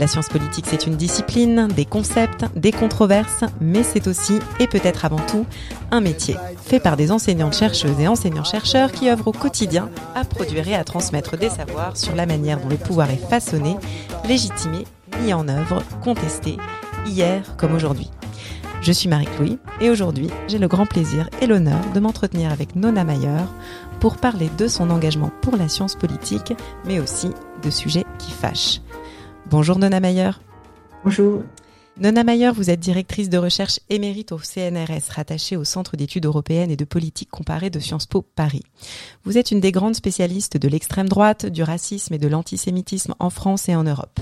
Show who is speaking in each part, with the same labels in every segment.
Speaker 1: La science politique, c'est une discipline, des concepts, des controverses, mais c'est aussi, et peut-être avant tout, un métier, fait par des enseignantes-chercheuses et enseignants-chercheurs qui œuvrent au quotidien à produire et à transmettre des savoirs sur la manière dont le pouvoir est façonné, légitimé, mis en œuvre, contesté, hier comme aujourd'hui. Je suis Marie-Louis et aujourd'hui, j'ai le grand plaisir et l'honneur de m'entretenir avec Nona Mayer pour parler de son engagement pour la science politique, mais aussi de sujets qui fâchent. Bonjour Nona Mayer.
Speaker 2: Bonjour.
Speaker 1: Nona Mayer, vous êtes directrice de recherche émérite au CNRS, rattachée au Centre d'études européennes et de politique comparée de Sciences Po Paris. Vous êtes une des grandes spécialistes de l'extrême droite, du racisme et de l'antisémitisme en France et en Europe.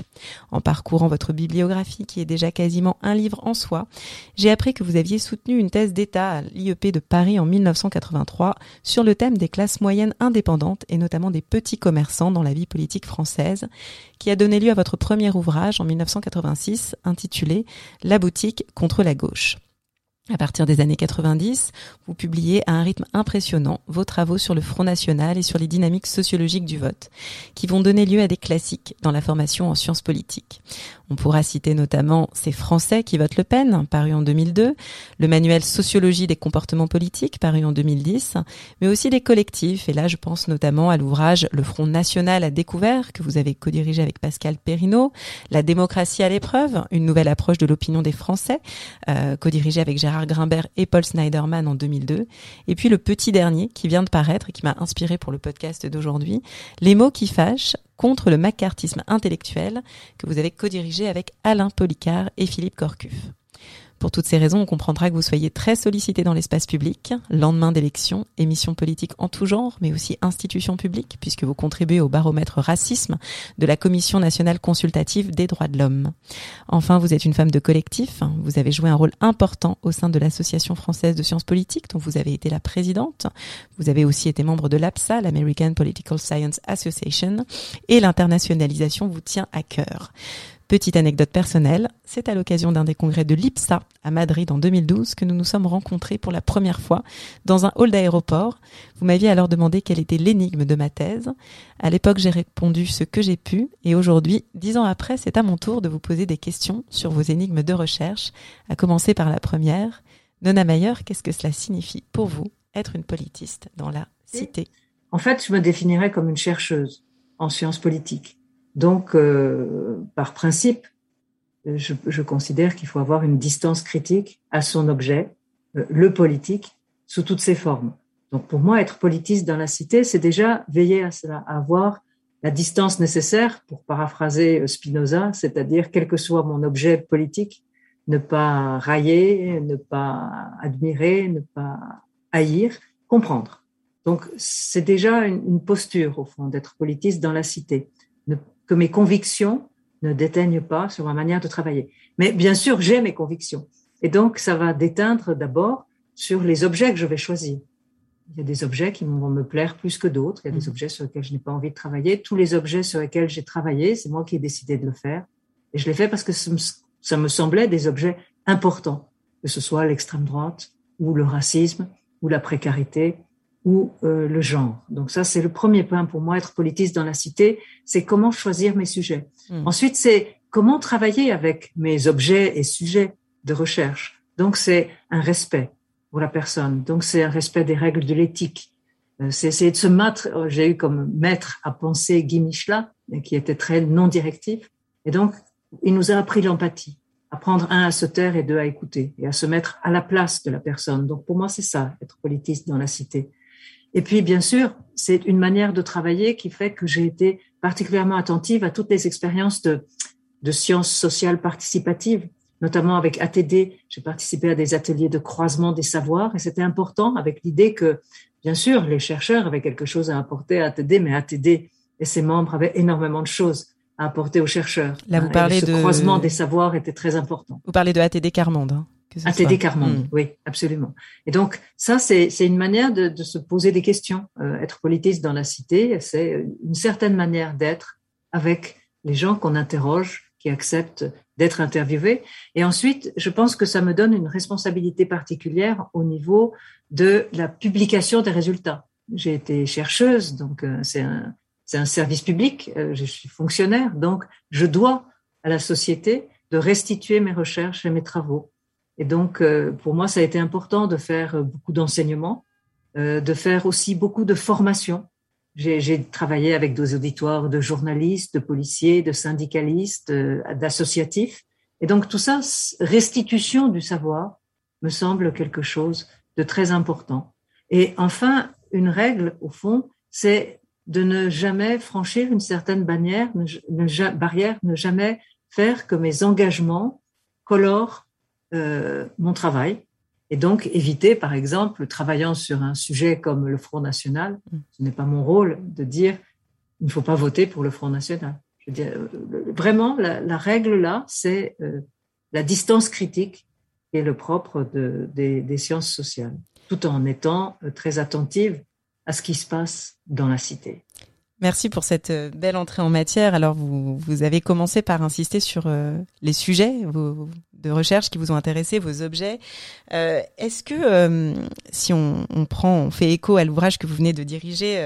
Speaker 1: En parcourant votre bibliographie, qui est déjà quasiment un livre en soi, j'ai appris que vous aviez soutenu une thèse d'État à l'IEP de Paris en 1983 sur le thème des classes moyennes indépendantes et notamment des petits commerçants dans la vie politique française, qui a donné lieu à votre premier ouvrage en 1986 intitulé La boutique contre la gauche. À partir des années 90, vous publiez à un rythme impressionnant vos travaux sur le Front National et sur les dynamiques sociologiques du vote, qui vont donner lieu à des classiques dans la formation en sciences politiques. On pourra citer notamment Ces Français qui votent Le Pen, paru en 2002, le manuel Sociologie des comportements politiques, paru en 2010, mais aussi des collectifs. Et là, je pense notamment à l'ouvrage Le Front National à découvert, que vous avez co-dirigé avec Pascal Perrineau, La démocratie à l'épreuve, une nouvelle approche de l'opinion des Français, euh, co-dirigé avec Gérard Grimbert et Paul Snyderman en 2002. Et puis le petit dernier qui vient de paraître et qui m'a inspiré pour le podcast d'aujourd'hui, Les mots qui fâchent, contre le macartisme intellectuel que vous avez co-dirigé avec Alain Policard et Philippe Corcuff. Pour toutes ces raisons, on comprendra que vous soyez très sollicité dans l'espace public, lendemain d'élections, émissions politiques en tout genre, mais aussi institutions publiques, puisque vous contribuez au baromètre racisme de la Commission nationale consultative des droits de l'homme. Enfin, vous êtes une femme de collectif, vous avez joué un rôle important au sein de l'Association française de sciences politiques, dont vous avez été la présidente. Vous avez aussi été membre de l'APSA, l'American Political Science Association, et l'internationalisation vous tient à cœur. Petite anecdote personnelle, c'est à l'occasion d'un des congrès de l'IPSA à Madrid en 2012 que nous nous sommes rencontrés pour la première fois dans un hall d'aéroport. Vous m'aviez alors demandé quelle était l'énigme de ma thèse. À l'époque, j'ai répondu ce que j'ai pu et aujourd'hui, dix ans après, c'est à mon tour de vous poser des questions sur vos énigmes de recherche, à commencer par la première. Nona Mayer, qu'est-ce que cela signifie pour vous être une politiste dans la cité?
Speaker 2: En fait, je me définirais comme une chercheuse en sciences politiques. Donc, euh, par principe, je, considère qu'il faut avoir une distance critique à son objet, euh, le politique, sous toutes ses formes. Donc, pour moi, être politiste dans la cité, c'est déjà veiller à cela, à avoir la distance nécessaire, pour paraphraser Spinoza, c'est-à-dire, quel que soit mon objet politique, ne pas railler, ne pas admirer, ne pas haïr, comprendre. Donc, c'est déjà une posture, au fond, d'être politiste dans la cité. Que mes convictions ne déteignent pas sur ma manière de travailler. Mais bien sûr, j'ai mes convictions. Et donc, ça va déteindre d'abord sur les objets que je vais choisir. Il y a des objets qui vont me plaire plus que d'autres. Il y a des mmh. objets sur lesquels je n'ai pas envie de travailler. Tous les objets sur lesquels j'ai travaillé, c'est moi qui ai décidé de le faire. Et je l'ai fait parce que ça me semblait des objets importants, que ce soit l'extrême droite ou le racisme ou la précarité ou euh, le genre. Donc ça, c'est le premier point pour moi, être politiste dans la cité, c'est comment choisir mes sujets. Hmm. Ensuite, c'est comment travailler avec mes objets et sujets de recherche. Donc c'est un respect pour la personne. Donc c'est un respect des règles de l'éthique. Euh, c'est essayer de se mettre, euh, j'ai eu comme maître à penser Guy Michelin, qui était très non directif. Et donc, il nous a appris l'empathie, apprendre un à se taire et deux à écouter et à se mettre à la place de la personne. Donc pour moi, c'est ça, être politiste dans la cité. Et puis, bien sûr, c'est une manière de travailler qui fait que j'ai été particulièrement attentive à toutes les expériences de, sciences sociales participatives, notamment avec ATD. J'ai participé à des ateliers de croisement des savoirs et c'était important avec l'idée que, bien sûr, les chercheurs avaient quelque chose à apporter à ATD, mais ATD et ses membres avaient énormément de choses à apporter aux chercheurs.
Speaker 1: Là, vous parlez
Speaker 2: ce
Speaker 1: de
Speaker 2: croisement des savoirs était très important.
Speaker 1: Vous parlez de ATD Carmonde. Hein,
Speaker 2: ATD Carmonde, mm. oui, absolument. Et donc ça, c'est une manière de, de, se poser des questions. Euh, être politiste dans la cité, c'est une certaine manière d'être avec les gens qu'on interroge, qui acceptent d'être interviewés. Et ensuite, je pense que ça me donne une responsabilité particulière au niveau de la publication des résultats. J'ai été chercheuse, donc euh, c'est un, un, service public, euh, je suis fonctionnaire, donc je dois à la société de restituer mes recherches et mes travaux. Et donc, euh, pour moi, ça a été important de faire beaucoup d'enseignements, de faire aussi beaucoup de formation. J'ai travaillé avec des auditoires de journalistes, de policiers, de syndicalistes, d'associatifs. Et donc, tout ça, restitution du savoir, me semble quelque chose de très important. Et enfin, une règle, au fond, c'est de ne jamais franchir une certaine barrière, ne, barrière, ne jamais faire que mes engagements colorent euh, mon travail. Et donc éviter, par exemple, travaillant sur un sujet comme le Front National, ce n'est pas mon rôle de dire il ne faut pas voter pour le Front National. Euh, vraiment, la, règle là, c'est euh, la distance critique qui est le propre de, des, des sciences sociales, tout en étant très attentive à ce qui se passe dans la cité.
Speaker 1: Merci pour cette euh, belle entrée en matière. Alors, vous, vous avez commencé par insister sur euh, les sujets de recherche qui vous ont intéressé, vos objets. Euh, Est-ce que, si on, fait écho à l'ouvrage que vous venez de diriger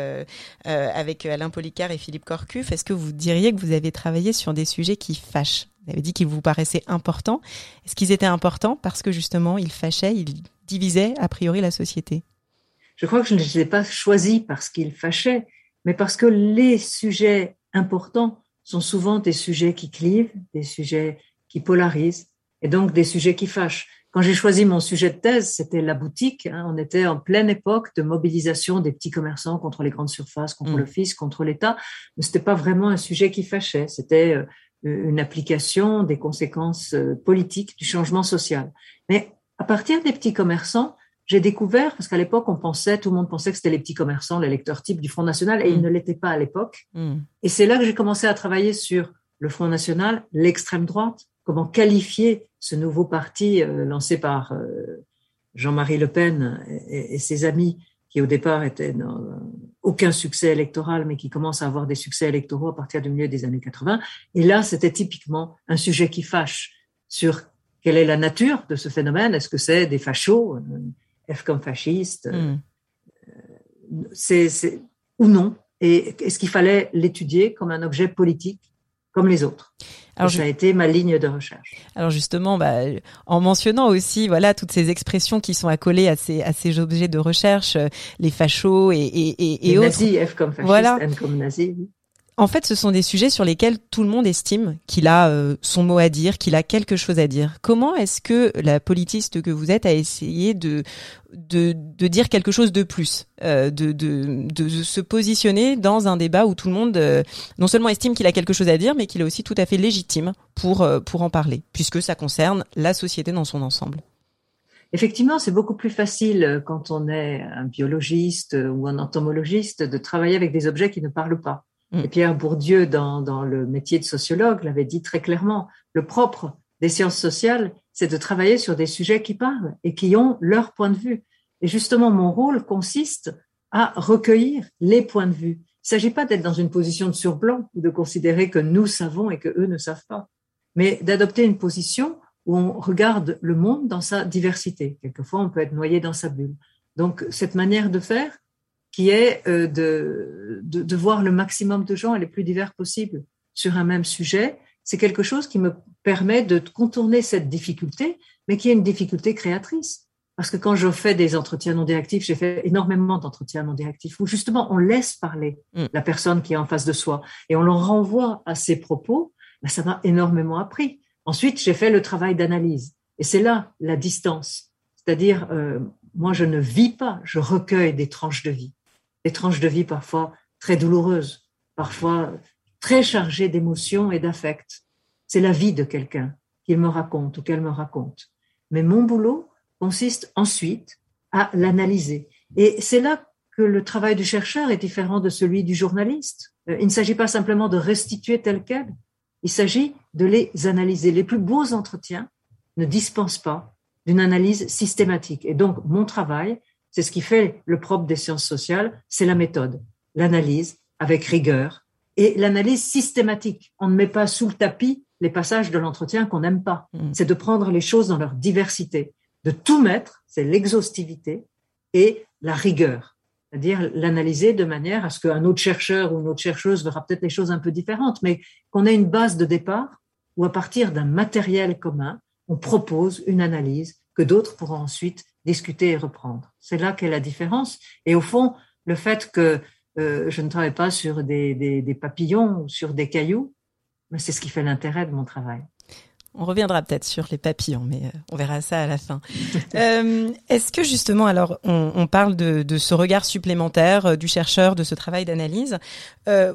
Speaker 1: avec Alain Policard et Philippe Corcuff, est-ce que vous diriez que vous avez travaillé sur des sujets qui fâchent? Vous avez dit qu'ils vous paraissaient importants. Est-ce qu'ils étaient importants parce que justement, ils fâchaient, ils divisaient a priori la société?
Speaker 2: Je crois que je ne les ai pas choisis parce qu'ils fâchaient, mais parce que les sujets importants sont souvent des sujets qui clivent, des sujets qui polarisent, et donc des sujets qui fâchent. Quand j'ai choisi mon sujet de thèse, c'était la boutique. Hein. on était en pleine époque de mobilisation des petits commerçants contre les grandes surfaces, contre mm. fisc, contre l'État. Mais c'était pas vraiment un sujet qui fâchait. C'était euh, une application des conséquences euh, politiques du changement social. Mais à partir des petits commerçants, j'ai découvert, parce qu'à l'époque, on pensait, tout le monde pensait que c'était les petits commerçants, les lecteurs types du Front National, et ils mm. ne l'étaient pas à l'époque. Mm. Et c'est là que j'ai commencé à travailler sur le Front National, l'extrême droite, comment qualifier ce nouveau parti euh, lancé par euh, Jean-Marie Le Pen et, ses amis, qui au départ étaient dans euh, aucun succès électoral, mais qui commencent à avoir des succès électoraux à partir du milieu des années 80. Et là, c'était typiquement un sujet qui fâche sur quelle est la nature de ce phénomène. Est-ce que c'est des fachos F comme fasciste, euh, c'est ou non Et est-ce qu'il fallait l'étudier comme un objet politique comme les autres? Alors, ça a été ma ligne de recherche.
Speaker 1: Alors justement, bah, en mentionnant aussi, voilà, toutes ces expressions qui sont accolées à ces à ces objets de recherche, euh, les fachos et et, et,
Speaker 2: et autres. Nazis, F comme fasciste, voilà. N comme nazi.
Speaker 1: En fait, ce sont des sujets sur lesquels tout le monde estime qu'il a euh, son mot à dire, qu'il a quelque chose à dire. Comment est-ce que la politiste que vous êtes a essayé de de, dire quelque chose de plus, euh, de, de, de, se positionner dans un débat où tout le monde euh, non seulement estime qu'il a quelque chose à dire, mais qu'il est aussi tout à fait légitime pour pour en parler, puisque ça concerne la société dans son ensemble.
Speaker 2: Effectivement, c'est beaucoup plus facile quand on est un biologiste ou un entomologiste de travailler avec des objets qui ne parlent pas. Et Pierre Bourdieu, dans, dans le métier de sociologue, l'avait dit très clairement, le propre des sciences sociales, c'est de travailler sur des sujets qui parlent et qui ont leur point de vue. Et justement, mon rôle consiste à recueillir les points de vue. Il ne s'agit pas d'être dans une position de surblanc ou de considérer que nous savons et que eux ne savent pas, mais d'adopter une position où on regarde le monde dans sa diversité. Quelquefois, on peut être noyé dans sa bulle. Donc, cette manière de faire, qui est euh, de, de, de, voir le maximum de gens et les plus divers possibles sur un même sujet. C'est quelque chose qui me permet de contourner cette difficulté, mais qui est une difficulté créatrice. Parce que quand je fais des entretiens non directifs, j'ai fait énormément d'entretiens non directifs où justement on laisse parler mm. la personne qui est en face de soi et on le renvoie à ses propos. Ben, ça m'a énormément appris. Ensuite, j'ai fait le travail d'analyse. Et c'est là la distance. C'est-à-dire, euh, moi, je ne vis pas, je recueille des tranches de vie des tranches de vie parfois très douloureuses, parfois très chargées d'émotions et d'affects. C'est la vie de quelqu'un qu'il me raconte ou qu'elle me raconte. Mais mon boulot consiste ensuite à l'analyser. Et c'est là que le travail du chercheur est différent de celui du journaliste euh, il ne s'agit pas simplement de restituer tel quel, il s'agit de les analyser. Les plus beaux entretiens ne dispensent pas d'une analyse systématique. Et donc, mon travail, c'est ce qui fait le propre des sciences sociales, c'est la méthode, l'analyse avec rigueur et l'analyse systématique. On ne met pas sous le tapis les passages de l'entretien qu'on n'aime pas. Mm. C'est de prendre les choses dans leur diversité, de tout mettre, c'est l'exhaustivité et la rigueur c'est-à-dire l'analyser de manière à ce qu'un autre chercheur ou une autre chercheuse verra peut-être les choses un peu différentes, mais qu'on ait une base de départ où à partir d'un matériel commun, on propose une analyse que d'autres pourront ensuite discuter et reprendre. C'est là qu'est la différence. Et au fond, le fait que euh, je ne travaille pas sur des, des, des papillons ou sur des cailloux, c'est ce qui fait l'intérêt de mon travail.
Speaker 1: On reviendra peut-être sur les papillons, mais euh, on verra ça à la fin. euh, Est-ce que justement, alors, on, parle de, ce regard supplémentaire euh, du chercheur, de ce travail d'analyse.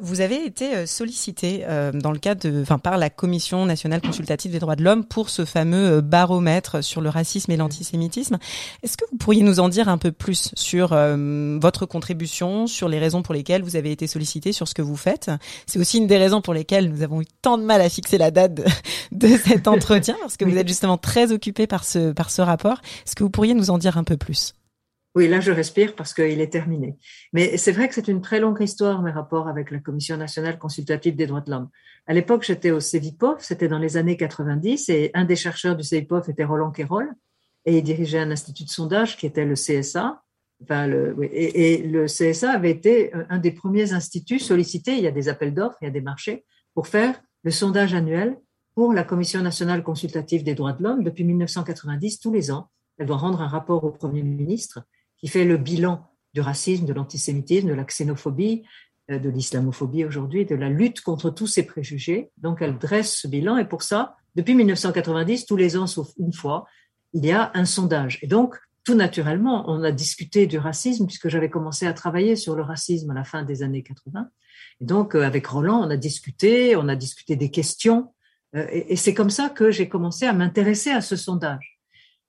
Speaker 1: Vous avez été sollicité dans le cadre, enfin, par la Commission nationale consultative des droits de l'homme pour ce fameux baromètre sur le racisme et l'antisémitisme. Est-ce que vous pourriez nous en dire un peu plus sur votre contribution, sur les raisons pour lesquelles vous avez été sollicité, sur ce que vous faites? C'est aussi une des raisons pour lesquelles nous avons eu tant de mal à fixer la date de cette entretien parce que vous êtes justement très occupé par ce, par ce rapport. Est-ce que vous pourriez nous en dire un peu plus?
Speaker 2: Oui, là, je respire parce qu'il est terminé. Mais c'est vrai que c'est une très longue histoire, mes rapports avec la Commission nationale consultative des droits de l'homme. À l'époque, j'étais au CEVIPOF, c'était dans les années 90, et un des chercheurs du CEVIPOF était Roland Quérol, et il dirigeait un institut de sondage qui était le CSA. Enfin, le, et, et, le CSA avait été un des premiers instituts sollicités, il y a des appels d'offres, il y a des marchés, pour faire le sondage annuel pour la Commission nationale consultative des droits de l'homme depuis 1990, tous les ans. Elle doit rendre un rapport au Premier ministre qui fait le bilan du racisme, de l'antisémitisme, de la xénophobie, euh, de l'islamophobie aujourd'hui, de la lutte contre tous ces préjugés. Donc elle dresse ce bilan et pour ça, depuis 1990, tous les ans sauf une fois, il y a un sondage. Et donc, tout naturellement, on a discuté du racisme puisque j'avais commencé à travailler sur le racisme à la fin des années 80. Et donc, euh, avec Roland, on a discuté, on a discuté des questions euh, et, c'est comme ça que j'ai commencé à m'intéresser à ce sondage.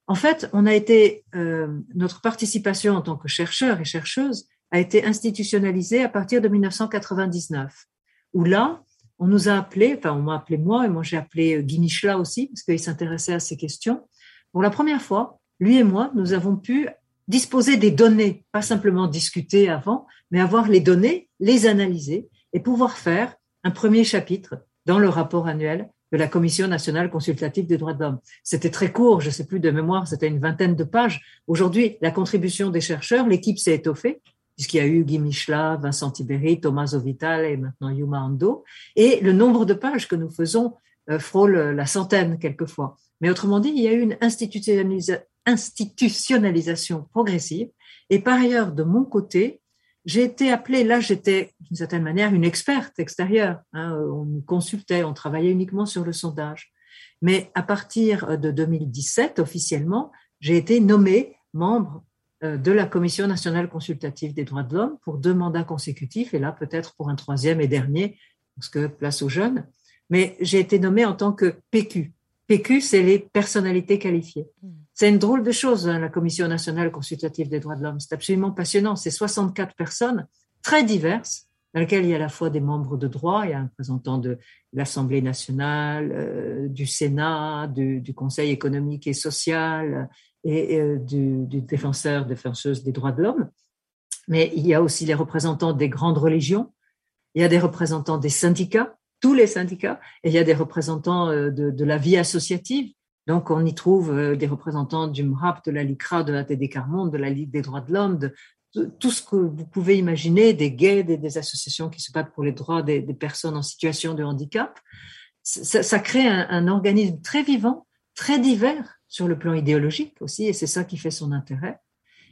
Speaker 2: En fait, on a été euh, notre participation en tant que chercheur et chercheuse a été institutionnalisée à partir de 1999, où là, on nous a appelé, enfin on m'a appelé moi et moi j'ai appelé euh, Guy Michela aussi parce qu'il s'intéressait à ces questions. Pour la première fois, lui et moi, nous avons pu disposer des données, pas simplement discuter avant, mais avoir les données, les analyser et pouvoir faire un premier chapitre dans le rapport annuel de la Commission nationale consultative des droits de l'homme. C'était très court, je ne sais plus de mémoire, c'était une vingtaine de pages. Aujourd'hui, la contribution des chercheurs, l'équipe s'est étoffée, puisqu'il y a eu Guy Michela, Vincent Tiberi, Thomas Ovital et maintenant Yuma Ando. Et le nombre de pages que nous faisons euh, frôle la centaine quelquefois. Mais autrement dit, il y a eu une institutionnalisation progressive. Et par ailleurs, de mon côté, j'ai été appelée, là j'étais d'une certaine manière une experte extérieure. Hein, on nous consultait, on travaillait uniquement sur le sondage. Mais à partir de 2017, officiellement, j'ai été nommée membre euh, de la Commission nationale consultative des droits de l'homme pour deux mandats consécutifs, et là peut-être pour un troisième et dernier, parce que place aux jeunes. Mais j'ai été nommée en tant que PQ. PQ, c'est les personnalités qualifiées. C'est une drôle de chose, hein, la Commission nationale consultative des droits de l'homme. C'est absolument passionnant. C'est 64 personnes très diverses, dans lesquelles il y a à la fois des membres de droit, il y a un représentant de l'Assemblée nationale, euh, du Sénat, du, Conseil économique et social et euh, du, défenseur, défenseuse des droits de l'homme. Mais il y a aussi les représentants des grandes religions, il y a des représentants des syndicats, tous les syndicats, et il y a des représentants euh, de la vie associative, donc, on y trouve euh, des représentants du MRAP, de la LICRA, de la TD Carmonde, de la Ligue des droits de l'homme, de, tout ce que vous pouvez imaginer, des gays, des, associations qui se battent pour les droits des, personnes en situation de handicap. Ça, crée un, organisme très vivant, très divers sur le plan idéologique aussi, et c'est ça qui fait son intérêt.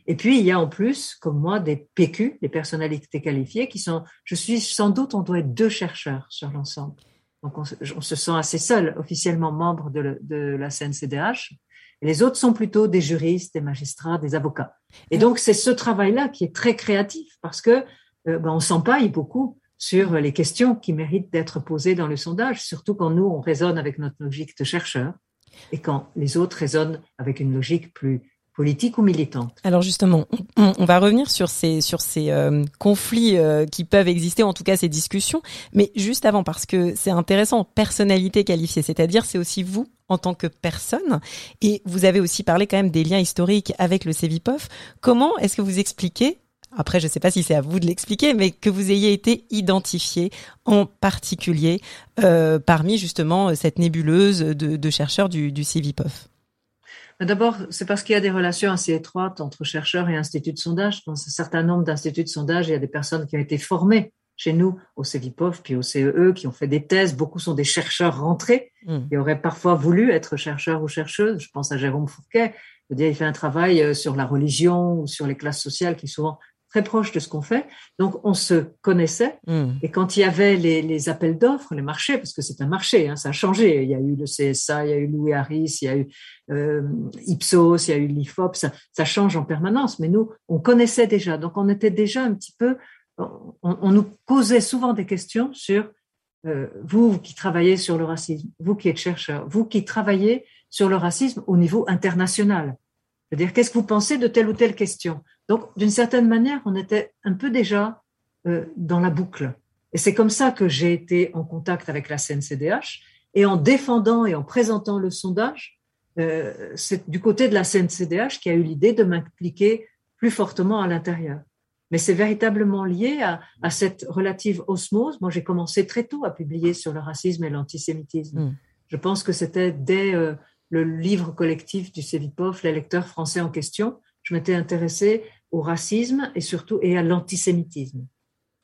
Speaker 2: Et puis, il y a en plus, comme moi, des PQ, des personnalités qualifiées, qui sont, je suis sans doute, on doit être deux chercheurs sur l'ensemble. Donc on, se sent assez seul, officiellement membre de, la CNCDH. Les autres sont plutôt des juristes, des magistrats, des avocats. Et donc c'est ce travail-là qui est très créatif parce que euh, ben, on s'empaille beaucoup sur les questions qui méritent d'être posées dans le sondage, surtout quand nous on raisonne avec notre logique de chercheur et quand les autres raisonnent avec une logique plus politique ou militante.
Speaker 1: Alors justement, on, va revenir sur ces sur ces euh, conflits euh, qui peuvent exister, en tout cas ces discussions. Mais juste avant, parce que c'est intéressant, personnalité qualifiée, c'est-à-dire c'est aussi vous en tant que personne. Et vous avez aussi parlé quand même des liens historiques avec le CEVIPOF. Comment est-ce que vous expliquez après, je ne sais pas si c'est à vous de l'expliquer, mais que vous ayez été identifié en particulier euh, parmi justement cette nébuleuse de, de chercheurs du, du.
Speaker 2: D'abord, c'est parce qu'il y a des relations assez étroites entre chercheurs et instituts de sondage. Dans un certain nombre d'instituts de sondage, il y a des personnes qui ont été formées chez nous au CEVIPOF puis au CEE e, qui ont fait des thèses. Beaucoup sont des chercheurs rentrés hmm. qui auraient parfois voulu être chercheurs ou chercheuses. Je pense à Jérôme Fourquet. Il fait un travail euh, sur la religion ou sur les classes sociales qui souvent très proche de ce qu'on fait. Donc, on se connaissait. Hmm. Et quand il y avait les, appels d'offres, les marchés, parce que c'est un marché, hein, ça a changé. Il y a eu le CSA, il y a eu Louis Harris, il y a eu euh, Ipsos, il y a eu l'IFOP. Ça, ça, change en permanence. Mais nous, on connaissait déjà. Donc, on était déjà un petit peu. On, nous posait souvent des questions sur euh, vous qui travaillez sur le racisme, vous qui êtes chercheur, vous qui travaillez sur le racisme au niveau international. C'est-à-dire, qu'est-ce que vous pensez de telle ou telle question? Donc, d'une certaine manière, on était un peu déjà euh, dans la boucle. Et c'est comme ça que j'ai été en contact avec la CNCDH. Et en défendant et en présentant le sondage, euh, c'est du côté de la CNCDH qui a eu l'idée de m'impliquer plus fortement à l'intérieur. Mais c'est véritablement lié à, à, cette relative osmose. Moi, j'ai commencé très tôt à publier sur le racisme et l'antisémitisme. Hmm. Je pense que c'était dès euh, le livre collectif du CEVIPOF, les lecteurs français en question, je m'étais intéressée au racisme et surtout et à l'antisémitisme.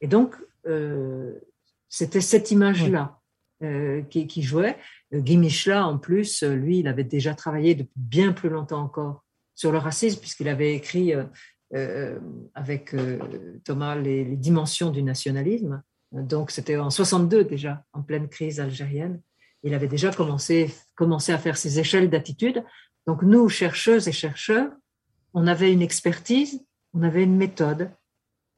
Speaker 2: Et donc, euh, c'était cette image-là euh, qui, qui, jouait. Guy Michelat, en plus, lui, il avait déjà travaillé depuis bien plus longtemps encore sur le racisme, puisqu'il avait écrit euh, avec Thomas les, les, dimensions du nationalisme. Donc, c'était en 62 déjà, en pleine crise algérienne il avait déjà commencé, commencé à faire ses échelles d'attitude. Donc nous, chercheuses et chercheurs, on avait une expertise, on avait une méthode,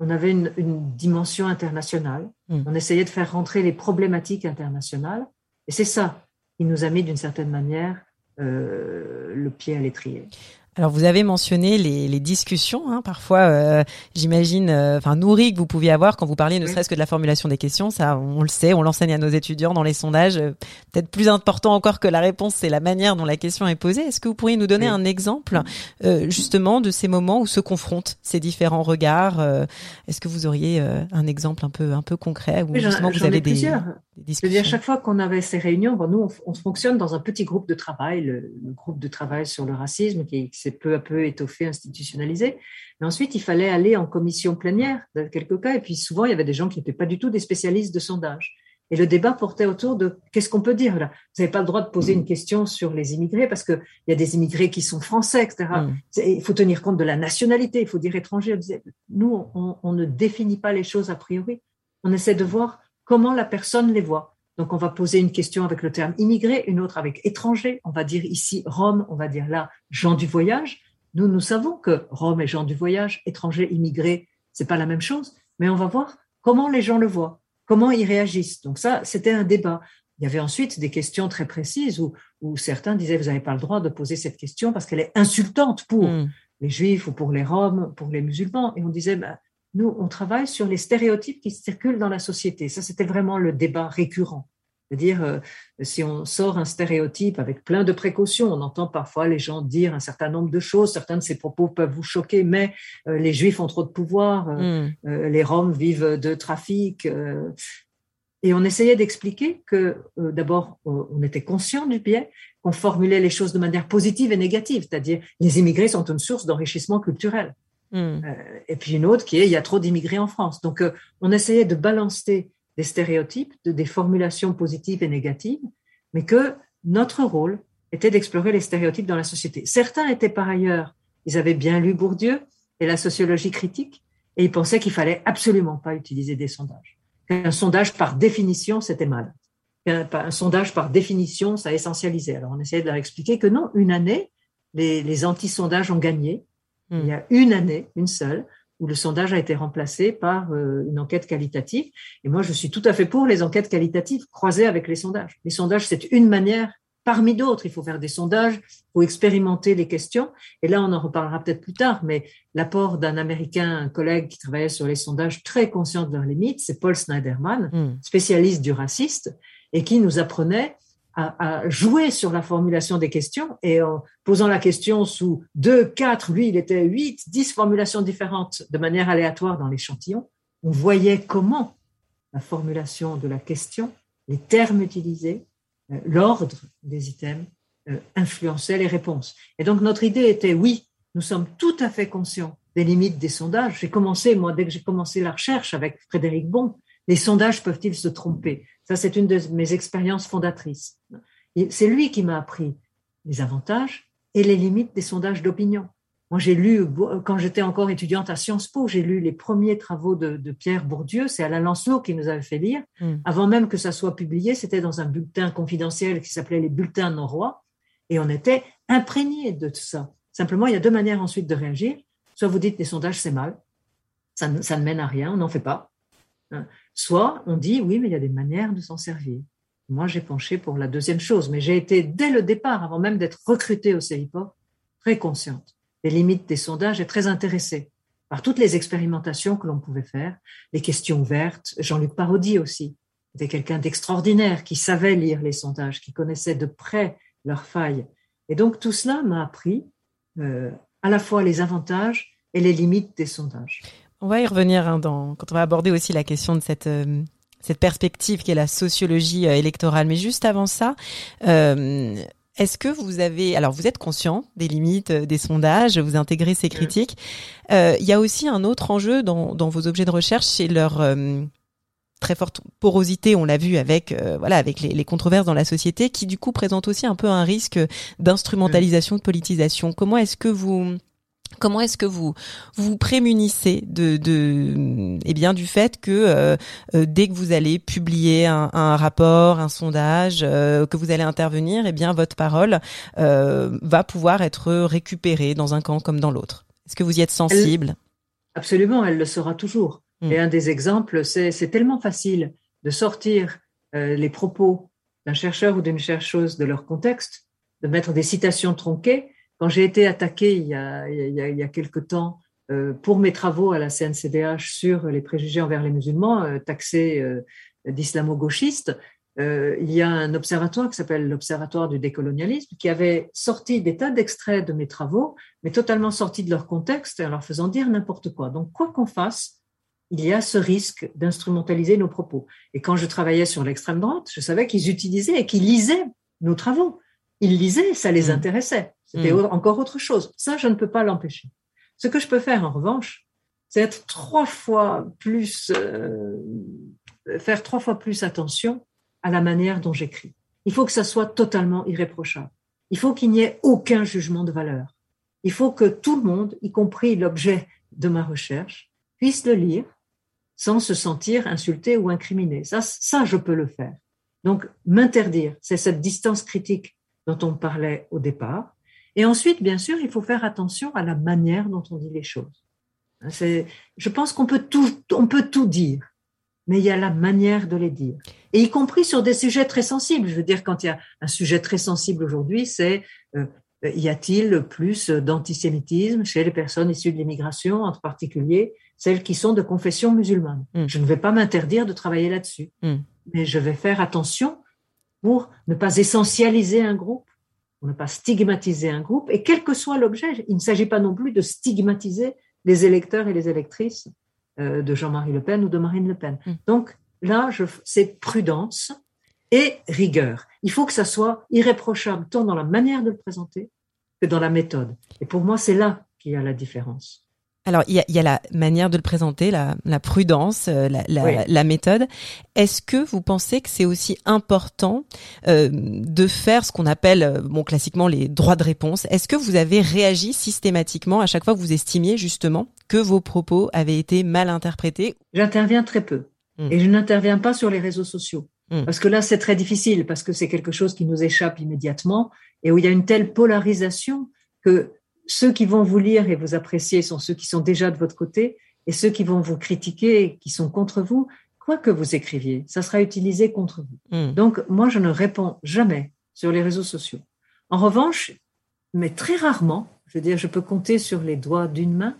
Speaker 2: on avait une, dimension internationale. Hmm. On essayait de faire rentrer les problématiques internationales. Et c'est ça qui nous a mis d'une certaine manière euh, le pied à l'étrier.
Speaker 1: Alors vous avez mentionné les, les discussions, hein, parfois, euh, j'imagine, euh, enfin nourries que vous pouviez avoir quand vous parliez ne serait-ce que de la formulation des questions. Ça, on le sait, on l'enseigne à nos étudiants dans les sondages. Euh, peut-être plus important encore que la réponse, c'est la manière dont la question est posée. Est-ce que vous pourriez nous donner un exemple justement de ces moments où se confrontent ces différents regards Est-ce que vous auriez un exemple un peu un peu concret où justement vous avez des,
Speaker 2: des discussions à chaque fois qu'on avait ces réunions, bon, nous on, fonctionne dans un petit groupe de travail, le, groupe de travail sur le racisme qui, qui c'est peu à peu étoffé, institutionnalisé. Mais ensuite, il fallait aller en commission plénière dans quelques cas. Et puis souvent, il y avait des gens qui n'étaient pas du tout des spécialistes de sondage. Et le débat portait autour de qu'est-ce qu'on peut dire là? Vous n'avez pas le droit de poser une question sur les immigrés parce qu'il y a des immigrés qui sont français, etc. Mm. Il faut tenir compte de la nationalité, il faut dire étranger. Nous, on, on ne définit pas les choses a priori. On essaie de voir comment la personne les voit. Donc, on va poser une question avec le terme immigré, une autre avec étranger. On va dire ici Rome, on va dire là gens du voyage. Nous, nous savons que Rome et gens du voyage, étrangers, immigrés, c'est pas la même chose, mais on va voir comment les gens le voient, comment ils réagissent. Donc ça, c'était un débat. Il y avait ensuite des questions très précises où, où certains disaient vous n'avez pas le droit de poser cette question parce qu'elle est insultante pour hmm. les juifs ou pour les roms, pour les musulmans. Et on disait bah, nous, on travaille sur les stéréotypes qui circulent dans la société. Ça, c'était vraiment le débat récurrent. C'est-à-dire, euh, si on sort un stéréotype avec plein de précautions, on entend parfois les gens dire un certain nombre de choses, certains de ces propos peuvent vous choquer, mais euh, les Juifs ont trop de pouvoir, euh, hmm. les Roms vivent de trafic. et on essayait d'expliquer que, d'abord, on était conscient du biais, qu'on formulait les choses de manière positive et négative, c'est-à-dire les immigrés sont une source d'enrichissement culturel. Hmm. Euh, et puis une autre qui est il y a trop d'immigrés en France. Donc euh, on essayait de balancer des stéréotypes, de, des formulations positives et négatives, mais que notre rôle était d'explorer les stéréotypes dans la société. Certains étaient par ailleurs, ils avaient bien lu Bourdieu et la sociologie critique, et ils pensaient qu'il fallait absolument pas utiliser des sondages. Un sondage par définition, c'était mal. Un, sondage par définition, ça essentialisait. Alors on essayait de leur expliquer que non, une année, les anti-sondages ont gagné, il y a une année, une seule, où le sondage a été remplacé par euh, une enquête qualitative. Et moi, je suis tout à fait pour les enquêtes qualitatives croisées avec les sondages. Les sondages, c'est une manière parmi d'autres. Il faut faire des sondages, il faut expérimenter les questions. Et là, on en reparlera peut-être plus tard, mais l'apport d'un Américain, un collègue qui travaillait sur les sondages, très conscient de leurs limites, c'est Paul Snyderman, hmm. spécialiste du raciste, et qui nous apprenait à, jouer sur la formulation des questions et en posant la question sous deux, quatre, lui, il était huit, dix formulations différentes de manière aléatoire dans l'échantillon. On voyait comment la formulation de la question, les termes utilisés, euh, l'ordre des items euh, influençait les réponses. Et donc notre idée était, oui, nous sommes tout à fait conscients des limites des sondages. J'ai commencé, moi, dès que j'ai commencé la recherche avec Frédéric Bon, les sondages peuvent-ils se tromper? Ça, c'est une de mes expériences fondatrices. C'est lui qui m'a appris les avantages et les limites des sondages d'opinion. Moi, j'ai lu, quand j'étais encore étudiante à Sciences Po, j'ai lu les premiers travaux de, Pierre Bourdieu, c'est Alain Lancelot qui nous avait fait lire. Hmm. Avant même que ça soit publié, c'était dans un bulletin confidentiel qui s'appelait les bulletins norrois, et on était imprégné de tout ça. Simplement, il y a deux manières ensuite de réagir. Soit vous dites les sondages, c'est mal, ça ne, ça ne mène à rien, on n'en fait pas. Soit on dit oui, mais il y a des manières de s'en servir. Moi, j'ai penché pour la deuxième chose, mais j'ai été dès le départ, avant même d'être recrutée au CIPO, très consciente des limites des sondages et très intéressée par toutes les expérimentations que l'on pouvait faire, les questions ouvertes. Jean-Luc Parodi aussi était quelqu'un d'extraordinaire qui savait lire les sondages, qui connaissait de près leurs failles. Et donc tout cela m'a appris euh, à la fois les avantages et les limites des sondages.
Speaker 1: On va y revenir hein, dans, quand on va aborder aussi la question de cette, euh, cette perspective qui est la sociologie euh, électorale. Mais juste avant ça, euh, est-ce que vous avez, alors vous êtes conscient des limites des sondages, vous intégrez ces critiques. il y a aussi un autre enjeu dans, dans vos objets de recherche, c'est leur très forte porosité, on l'a vu avec voilà avec les, les, controverses dans la société, qui du coup présente aussi un peu un risque d'instrumentalisation, de politisation. Comment est-ce que vous Comment est-ce que vous vous prémunissez de, de eh bien du fait que euh, euh, dès que vous allez publier un, un rapport, un sondage, euh, que vous allez intervenir, eh bien votre parole va pouvoir être récupérée dans un camp comme dans l'autre. Est-ce que vous y êtes sensible?
Speaker 2: Absolument, elle le sera toujours. Hmm. Et un des exemples, c'est tellement facile de sortir les propos d'un chercheur ou d'une chercheuse de leur contexte, de mettre des citations tronquées quand j'ai été attaqué il y a, il y a, il y a quelque temps euh, pour mes travaux à la CNCDH sur les préjugés envers les musulmans, euh, taxés euh, d'islamo-gauchistes, euh, il y a un observatoire qui s'appelle l'Observatoire du décolonialisme qui avait sorti des tas d'extraits de mes travaux, mais totalement sortis de leur contexte en leur faisant dire n'importe quoi. Donc, quoi qu'on fasse, il y a ce risque d'instrumentaliser nos propos. Et quand je travaillais sur l'extrême droite, je savais qu'ils utilisaient et qu'ils lisaient nos travaux. Ils lisaient, ça les mmh. intéressait. C'était mmh. encore autre chose. Ça, je ne peux pas l'empêcher. Ce que je peux faire, en revanche, c'est être trois fois plus, euh, faire trois fois plus attention à la manière dont j'écris. Il faut que ça soit totalement irréprochable. Il faut qu'il n'y ait aucun jugement de valeur. Il faut que tout le monde, y compris l'objet de ma recherche, puisse le lire sans se sentir insulté ou incriminé. Ça, ça, je peux le faire. Donc, m'interdire, c'est cette distance critique dont on parlait au départ. Et ensuite, bien sûr, il faut faire attention à la manière dont on dit les choses. C'est, je pense qu'on peut tout, on peut tout dire, mais il y a la manière de les dire. Et y compris sur des sujets très sensibles. Je veux dire, quand il y a un sujet très sensible aujourd'hui, c'est euh, y a-t-il plus d'antisémitisme chez les personnes issues de l'immigration, en particulier celles qui sont de confession musulmane? Mm. Je ne vais pas m'interdire de travailler là-dessus, mm. mais je vais faire attention pour ne pas essentialiser un groupe, pour ne pas stigmatiser un groupe. Et quel que soit l'objet, il ne s'agit pas non plus de stigmatiser les électeurs et les électrices euh, de Jean-Marie Le Pen ou de Marine Le Pen. Mm. Donc là, c'est prudence et rigueur. Il faut que ça soit irréprochable tant dans la manière de le présenter que dans la méthode. Et pour moi, c'est là qu'il y a la différence.
Speaker 1: Alors, il y a, y a, la manière de le présenter, la, la prudence, euh, la, la, la méthode. Est-ce que vous pensez que c'est aussi important euh, de faire ce qu'on appelle, euh, bon, classiquement les droits de réponse? Est-ce que vous avez réagi systématiquement à chaque fois que vous estimiez justement que vos propos avaient été mal interprétés?
Speaker 2: J'interviens très peu. Hmm. Et je n'interviens pas sur les réseaux sociaux. Hmm. Parce que là, c'est très difficile, parce que c'est quelque chose qui nous échappe immédiatement et où il y a une telle polarisation que ceux qui vont vous lire et vous apprécier sont ceux qui sont déjà de votre côté, et ceux qui vont vous critiquer, qui sont contre vous, quoi que vous écriviez, ça sera utilisé contre vous. Hmm. Donc, moi, je ne réponds jamais sur les réseaux sociaux. En revanche, mais très rarement, je veux dire, je peux compter sur les doigts d'une main,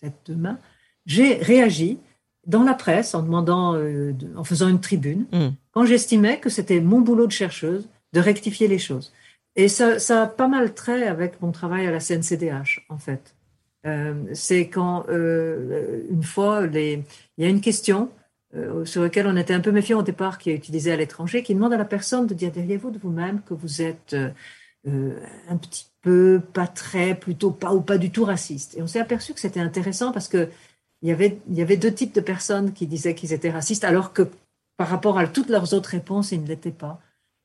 Speaker 2: peut-être deux mains, j'ai réagi dans la presse en demandant, euh, en faisant une tribune, mm. quand j'estimais que c'était mon boulot de chercheuse de rectifier les choses. Et ça, a pas mal trait avec mon travail à la CNCDH, en fait. Euh, c'est quand, euh, une fois, il y a une question euh, sur laquelle on était un peu méfiant au départ, qui est utilisée à l'étranger, qui demande à la personne de dire derrière vous de vous-même que vous êtes un petit peu, pas très, plutôt pas ou pas du tout raciste? Et on s'est aperçu que c'était intéressant parce que il y avait, il y avait deux types de personnes qui disaient qu'ils étaient racistes, alors que par rapport à toutes leurs autres réponses, ils ne l'étaient pas.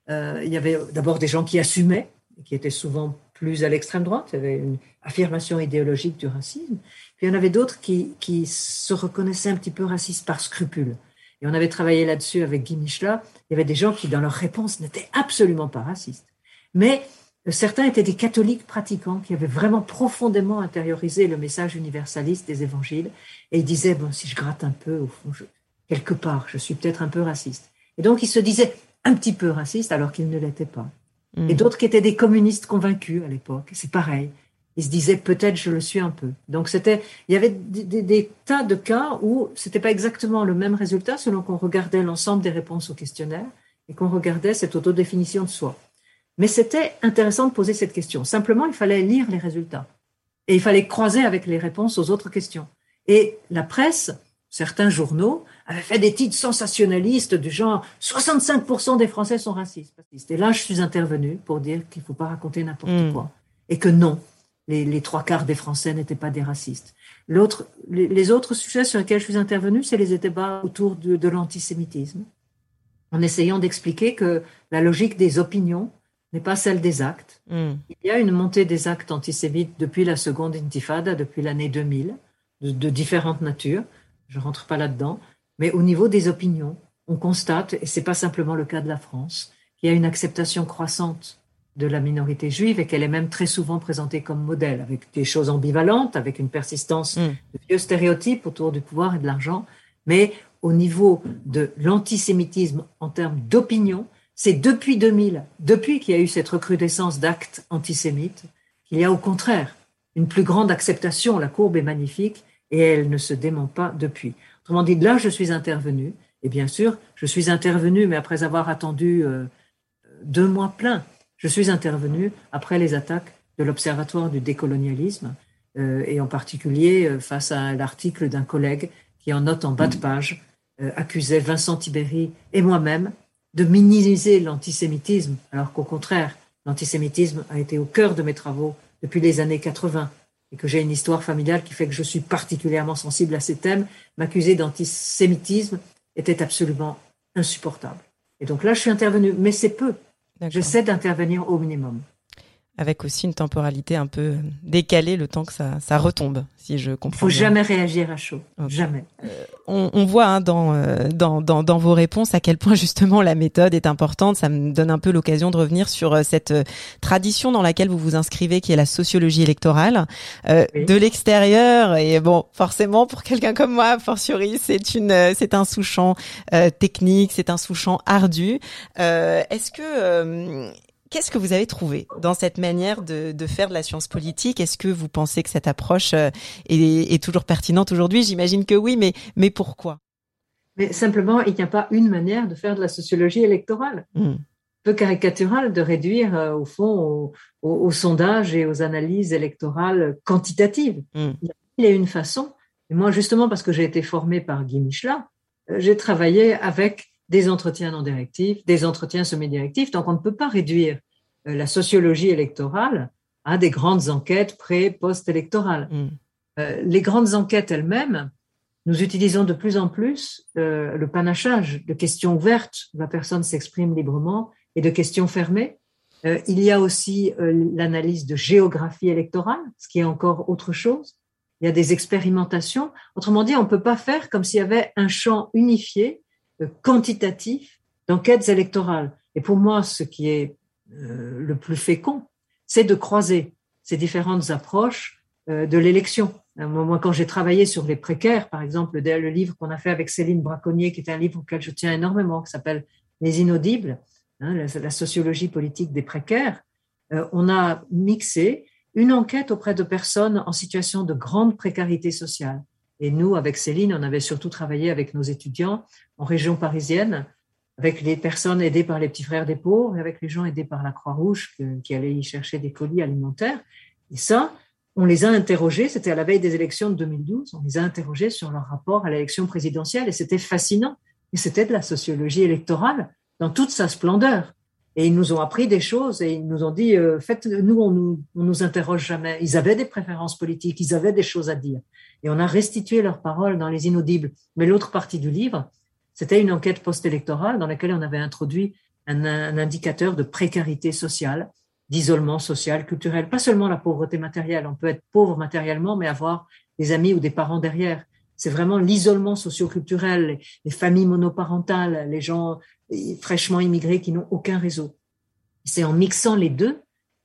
Speaker 2: Euh, il y avait d'abord des gens qui assumaient, qui étaient souvent plus à l'extrême droite, il y avait une affirmation idéologique du racisme. Puis il y en avait d'autres qui, qui se reconnaissaient un petit peu racistes par scrupule. Et on avait travaillé là-dessus avec Guy Michelin. Il y avait des gens qui, dans leur réponse, n'étaient absolument pas racistes. Mais euh, certains étaient des catholiques pratiquants qui avaient vraiment profondément intériorisé le message universaliste des évangiles. Et ils disaient, bon, si je gratte un peu, au fond, quelque part, je suis peut-être un peu raciste. Et donc, ils se disaient un petit peu racistes alors qu'ils ne l'étaient pas. Mm. Et d'autres qui étaient des communistes convaincus à l'époque. C'est pareil. Ils se disaient peut-être je le suis un peu. Donc c'était, il y avait des, tas de cas où c'était pas exactement le même résultat selon qu'on regardait l'ensemble des réponses au questionnaire et qu'on regardait cette autodéfinition de soi. Mais c'était intéressant de poser cette question. Simplement, il fallait lire les résultats et il fallait croiser avec les réponses aux autres questions. Et la presse, certains journaux fait des titres sensationnalistes du genre 65% des Français sont racistes. Et là, je suis intervenue pour dire qu'il ne faut pas raconter n'importe hmm. quoi. Et que non, les, trois quarts des Français n'étaient pas des racistes. L'autre, les, autres sujets sur lesquels je suis intervenue, c'est les débats autour de, l'antisémitisme, en essayant d'expliquer que la logique des opinions n'est pas celle des actes. Hmm. Il y a une montée des actes antisémites depuis la seconde intifada, depuis l'année 2000, de, de différentes natures je rentre pas là-dedans, mais au niveau des opinions, on constate, et c'est pas simplement le cas de la France, qu'il y a une acceptation croissante de la minorité juive et qu'elle est même très souvent présentée comme modèle, avec des choses ambivalentes, avec une persistance mm. de vieux stéréotypes autour du pouvoir et de l'argent, mais au niveau de l'antisémitisme en termes d'opinion, c'est depuis 2000, depuis qu'il y a eu cette recrudescence d'actes antisémites, qu'il y a au contraire une plus grande acceptation, la courbe est magnifique, et elle ne se dément pas depuis. Autrement dit, là, je suis intervenue, et bien sûr, je suis intervenue, mais après avoir attendu euh, deux mois pleins, je suis intervenue après les attaques de l'Observatoire du décolonialisme, euh, et en particulier euh, face à l'article d'un collègue qui, en note en bas de page, accusait Vincent Tibéry et moi-même de minimiser l'antisémitisme, alors qu'au contraire, l'antisémitisme a été au cœur de mes travaux depuis les années 80 et que j'ai une histoire familiale qui fait que je suis particulièrement sensible à ces thèmes, m'accuser d'antisémitisme était absolument insupportable. Et donc là, je suis intervenue, mais c'est peu. J'essaie d'intervenir au minimum
Speaker 1: avec aussi une temporalité un peu décalée, le temps que ça, ça retombe, si je comprends.
Speaker 2: Faut jamais réagir à chaud, jamais.
Speaker 1: Euh, on, on, voit hein, dans, euh, dans, dans, dans, vos réponses à quel point justement la méthode est importante. Ça me donne un peu l'occasion de revenir sur euh, cette tradition dans laquelle vous vous inscrivez, qui est la sociologie électorale de l'extérieur. Et bon, forcément, pour quelqu'un comme moi, fortiori, c'est une, c'est un sous-champ technique, c'est un sous-champ ardu. Est-ce que Qu'est-ce que vous avez trouvé dans cette manière de, faire de la science politique? Est-ce que vous pensez que cette approche euh, est, toujours pertinente aujourd'hui? J'imagine que oui, mais, mais pourquoi?
Speaker 2: Mais Simplement, il n'y a pas une manière de faire de la sociologie électorale. Hmm. Peu caricaturale de réduire, euh, au fond, aux sondages et aux analyses électorales quantitatives. Hmm. Il y a une façon. Et moi, justement, parce que j'ai été formée par Guy Michelin, euh, j'ai travaillé avec des entretiens non directifs, des entretiens semi-directifs. Donc, on ne peut pas réduire euh, la sociologie électorale à des grandes enquêtes pré, post-électorales. Mm. Euh, les grandes enquêtes elles-mêmes, nous utilisons de plus en plus euh, le panachage de questions ouvertes, où la personne s'exprime librement, et de questions fermées. il y a aussi l'analyse de géographie électorale, ce qui est encore autre chose. Il y a des expérimentations. Autrement dit, on ne peut pas faire comme s'il y avait un champ unifié quantitatif d'enquêtes électorales. Et pour moi, ce qui est euh, le plus fécond, c'est de croiser ces différentes approches euh, de l'élection. Moi, quand j'ai travaillé sur les précaires, par exemple, le livre qu'on a fait avec Céline Braconnier, qui est un livre auquel je tiens énormément, qui s'appelle Les Inaudibles, hein, la, sociologie politique des précaires, euh, on a mixé une enquête auprès de personnes en situation de grande précarité sociale. Et nous, avec Céline, on avait surtout travaillé avec nos étudiants en région parisienne, avec les personnes aidées par les petits frères des pauvres et avec les gens aidés par la Croix-Rouge qui allaient y chercher des colis alimentaires. Et ça, on les a interrogés, c'était à la veille des élections de 2012, on les a interrogés sur leur rapport à l'élection présidentielle et c'était fascinant. Et c'était de la sociologie électorale dans toute sa splendeur. Et ils nous ont appris des choses et ils nous ont dit, euh, faites, nous, on nous, on nous interroge jamais. Ils avaient des préférences politiques, ils avaient des choses à dire. Et on a restitué leurs paroles dans les inaudibles. Mais l'autre partie du livre, c'était une enquête post-électorale dans laquelle on avait introduit un, indicateur de précarité sociale, d'isolement social, culturel. Pas seulement la pauvreté matérielle. On peut être pauvre matériellement, mais avoir des amis ou des parents derrière. C'est vraiment l'isolement socioculturel, les familles monoparentales, les gens fraîchement immigrés qui n'ont aucun réseau. C'est en mixant les deux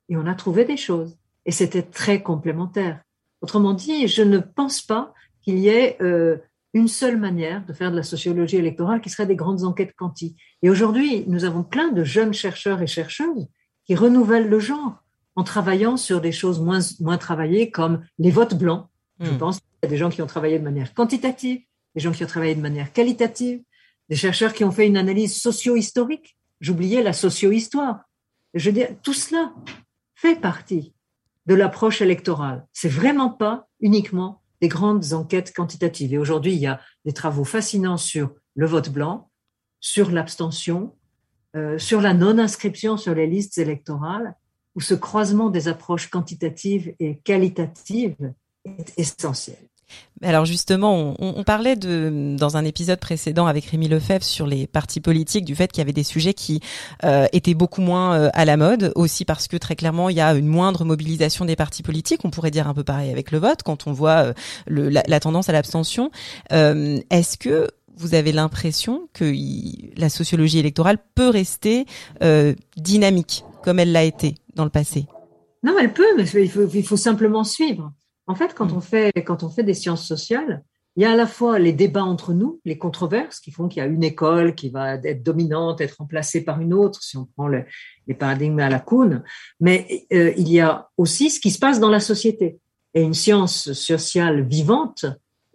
Speaker 2: et on a trouvé des choses. Et c'était très complémentaire. Autrement dit, je ne pense pas qu'il y ait euh, une seule manière de faire de la sociologie électorale qui serait des grandes enquêtes quanti. Et aujourd'hui, nous avons plein de jeunes chercheurs et chercheuses qui renouvellent le genre en travaillant sur des choses moins, moins travaillées comme les votes blancs. Je hmm. pense qu'il y a des gens qui ont travaillé de manière quantitative, des gens qui ont travaillé de manière qualitative, des chercheurs qui ont fait une analyse socio-historique. J'oubliais la socio-histoire. Je veux dire, tout cela fait partie de l'approche électorale. C'est vraiment pas uniquement des grandes enquêtes quantitatives. Et aujourd'hui, il y a des travaux fascinants sur le vote blanc, sur l'abstention, euh, sur la non-inscription sur les listes électorales, où ce croisement des approches quantitatives et qualitatives est essentiel.
Speaker 1: Alors justement, on, parlait dans un épisode précédent avec Rémi Lefebvre sur les partis politiques du fait qu'il y avait des sujets qui euh, étaient beaucoup moins euh, à la mode, aussi parce que très clairement il y a une moindre mobilisation des partis politiques. On pourrait dire un peu pareil avec le vote quand on voit euh, la, tendance à l'abstention. Est-ce que vous avez l'impression que la sociologie électorale peut rester dynamique comme elle l'a été dans le passé?
Speaker 2: Non, elle peut, mais il faut simplement suivre. En fait, quand mm. on fait, quand on fait des sciences sociales, il y a à la fois les débats entre nous, les controverses qui font qu'il y a une école qui va être dominante, être remplacée par une autre, si on prend les paradigmes à la Kuhn, mais euh, il y a aussi ce qui se passe dans la société. Et une science sociale vivante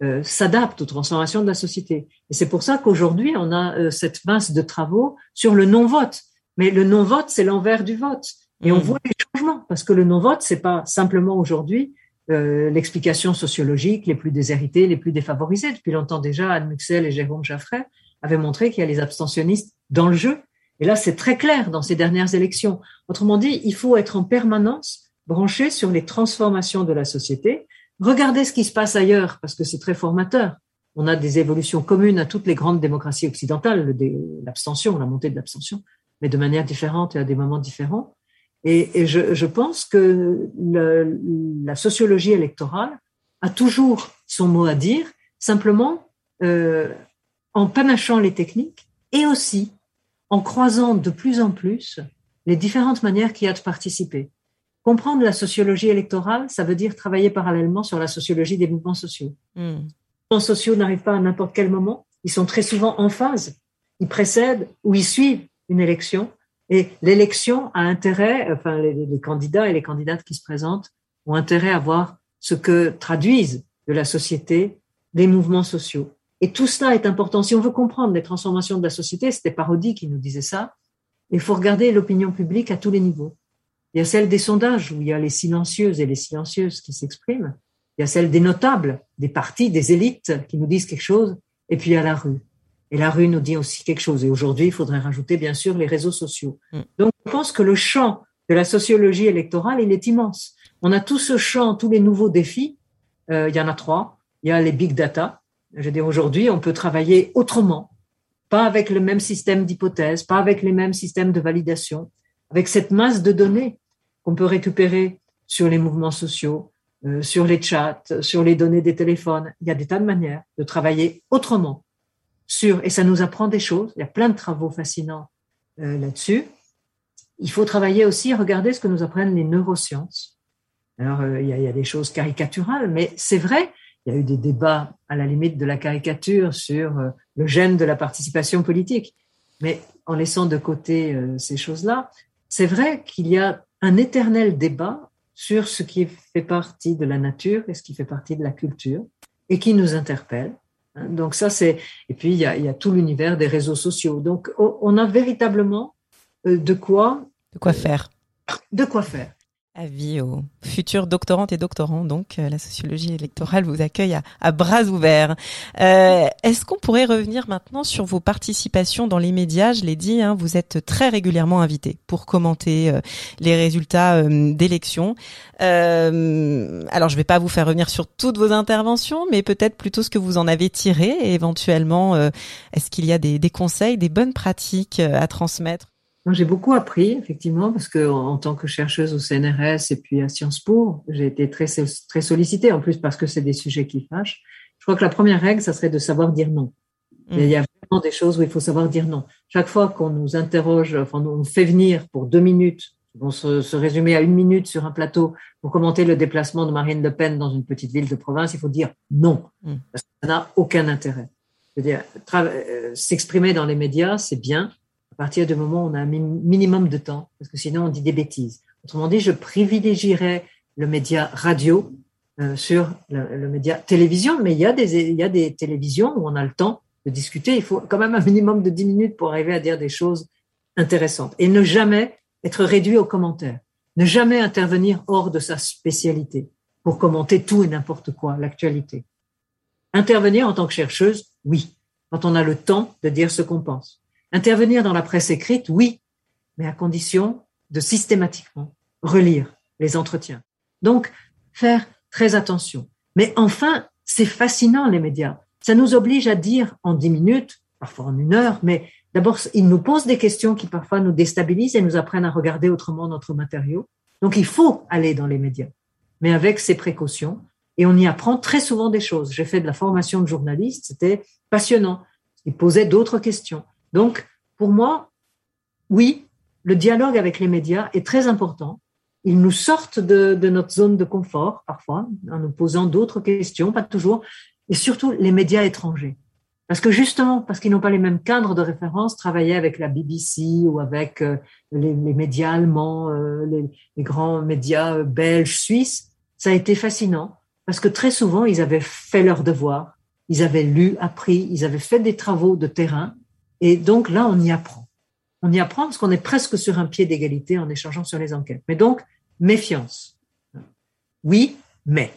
Speaker 2: euh, s'adapte aux transformations de la société. Et c'est pour ça qu'aujourd'hui, on a euh, cette masse de travaux sur le non-vote. Mais le non-vote, c'est l'envers du vote. Et on mm. voit les changements, parce que le non-vote, c'est pas simplement aujourd'hui euh, l'explication sociologique, les plus déshéritées, les plus défavorisées. Depuis longtemps déjà, Anne Muxel et Jérôme Jaffray avaient montré qu'il y a les abstentionnistes dans le jeu. Et là, c'est très clair dans ces dernières élections. Autrement dit, il faut être en permanence branché sur les transformations de la société. Regardez ce qui se passe ailleurs, parce que c'est très formateur. On a des évolutions communes à toutes les grandes démocraties occidentales, l'abstention, la montée de l'abstention, mais de manière différente et à des moments différents. Et, je, je, pense que le, la sociologie électorale a toujours son mot à dire, simplement euh, en panachant les techniques et aussi en croisant de plus en plus les différentes manières qu'il y a de participer. Comprendre la sociologie électorale, ça veut dire travailler parallèlement sur la sociologie des mouvements sociaux. Hmm. Les mouvements sociaux n'arrivent pas à n'importe quel moment, ils sont très souvent en phase, ils précèdent ou ils suivent une élection et l'élection a intérêt, enfin les, candidats et les candidates qui se présentent ont intérêt à voir ce que traduisent de la société les mouvements sociaux. Et tout cela est important. Si on veut comprendre les transformations de la société, c'était Parodi qui nous disait ça, il faut regarder l'opinion publique à tous les niveaux. Il y a celle des sondages où il y a les silencieuses et les silencieuses qui s'expriment. Il y a celle des notables, des partis, des élites qui nous disent quelque chose. Et puis il y a la rue. Et la rue nous dit aussi quelque chose. Et aujourd'hui, il faudrait rajouter, bien sûr, les réseaux sociaux. Mm. Donc, je pense que le champ de la sociologie électorale, il est immense. On a tout ce champ, tous les nouveaux défis. Euh, il y en a trois. Il y a les big data. Je veux dire, aujourd'hui, on peut travailler autrement, pas avec le même système d'hypothèses, pas avec les mêmes systèmes de validation, avec cette masse de données qu'on peut récupérer sur les mouvements sociaux, euh, sur les chats, sur les données des téléphones. Il y a des tas de manières de travailler autrement sur, et ça nous apprend des choses, il y a plein de travaux fascinants euh, là-dessus. Il faut travailler aussi, regarder ce que nous apprennent les neurosciences. Alors, euh, il, y a, des choses caricaturales, mais c'est vrai, il y a eu des débats à la limite de la caricature sur euh, le gène de la participation politique. Mais en laissant de côté ces choses-là, c'est vrai qu'il y a un éternel débat sur ce qui fait partie de la nature et ce qui fait partie de la culture et qui nous interpelle. Hein, donc ça, c'est et puis il y a, il y a tout l'univers des réseaux sociaux. Donc on a véritablement de quoi
Speaker 1: de quoi faire.
Speaker 2: De quoi faire.
Speaker 1: Avis aux futurs doctorantes et doctorants, donc euh, la sociologie électorale vous accueille à, bras ouverts. Euh, Est-ce qu'on pourrait revenir maintenant sur vos participations dans les médias? Je l'ai dit, hein, vous êtes très régulièrement invité pour commenter euh, les résultats euh, d'élections. alors je ne vais pas vous faire revenir sur toutes vos interventions, mais peut-être plutôt ce que vous en avez tiré et éventuellement, est-ce qu'il y a des conseils, des bonnes pratiques à transmettre?
Speaker 2: J'ai beaucoup appris, effectivement, parce que en, tant que chercheuse au CNRS et puis à Sciences Po, j'ai été très, très sollicitée, en plus parce que c'est des sujets qui fâchent. Je crois que la première règle, ça serait de savoir dire non. Mm. Il y a vraiment des choses où il faut savoir dire non. Chaque fois qu'on nous interroge, enfin, on nous fait venir pour deux minutes, on se, se résumer à une minute sur un plateau pour commenter le déplacement de Marine Le Pen dans une petite ville de province, il faut dire non. Mm. Parce que ça n'a aucun intérêt. Je veux dire, euh, s'exprimer dans les médias, c'est bien, à partir du moment où on a un minimum de temps, parce que sinon on dit des bêtises. Autrement dit, je privilégierais le média radio euh, sur le, média télévision, mais il y, a des, il y a des télévisions où on a le temps de discuter. Il faut quand même un minimum de 10 minutes pour arriver à dire des choses intéressantes. Et ne jamais être réduit aux commentaires. Ne jamais intervenir hors de sa spécialité pour commenter tout et n'importe quoi, l'actualité. Intervenir en tant que chercheuse, oui, quand on a le temps de dire ce qu'on pense. Intervenir dans la presse écrite, oui, mais à condition de systématiquement relire les entretiens. Donc, faire très attention. Mais enfin, c'est fascinant, les médias. Ça nous oblige à dire en dix minutes, parfois en une heure, mais d'abord, ils nous posent des questions qui parfois nous déstabilisent et nous apprennent à regarder autrement notre matériau. Donc, il faut aller dans les médias, mais avec ses précautions. Et on y apprend très souvent des choses. J'ai fait de la formation de journaliste, c'était passionnant. Ils posaient d'autres questions. Donc, pour moi, oui, le dialogue avec les médias est très important. Ils nous sortent de, notre zone de confort parfois en nous posant d'autres questions, pas toujours, et surtout les médias étrangers. Parce que justement, parce qu'ils n'ont pas les mêmes cadres de référence, travailler avec la BBC ou avec euh, les, médias allemands, euh, les, grands médias euh, belges, suisses, ça a été fascinant parce que très souvent, ils avaient fait leur devoir, ils avaient lu, appris, ils avaient fait des travaux de terrain et donc là, on y apprend. On y apprend parce qu'on est presque sur un pied d'égalité en échangeant sur les enquêtes. Mais donc, méfiance. Oui, mais.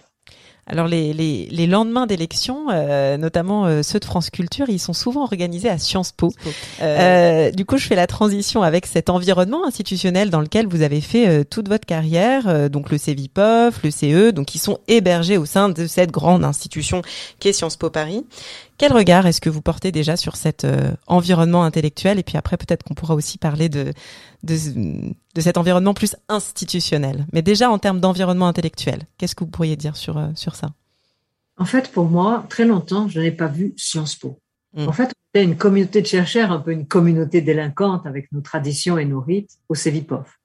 Speaker 1: Alors les, les, les lendemains d'élections, euh, notamment euh, ceux de France Culture, ils sont souvent organisés à Sciences Po. Euh, du coup, je fais la transition avec cet environnement institutionnel dans lequel vous avez fait toute votre carrière, donc le CEVIPOF, le CE, donc qui sont hébergés au sein de cette grande institution qu'est Sciences Po Paris. Quel regard est-ce que vous portez déjà sur cet environnement intellectuel? Et puis après, peut-être qu'on pourra aussi parler de, de, de, cet environnement plus institutionnel. Mais déjà, en termes d'environnement intellectuel, qu'est-ce que vous pourriez dire sur, sur ça?
Speaker 2: En fait, pour moi, très longtemps, je n'ai pas vu Sciences Po. Hmm. En fait, on était une communauté de chercheurs, un peu une communauté délinquante avec nos traditions et nos rites au CEVIPOF.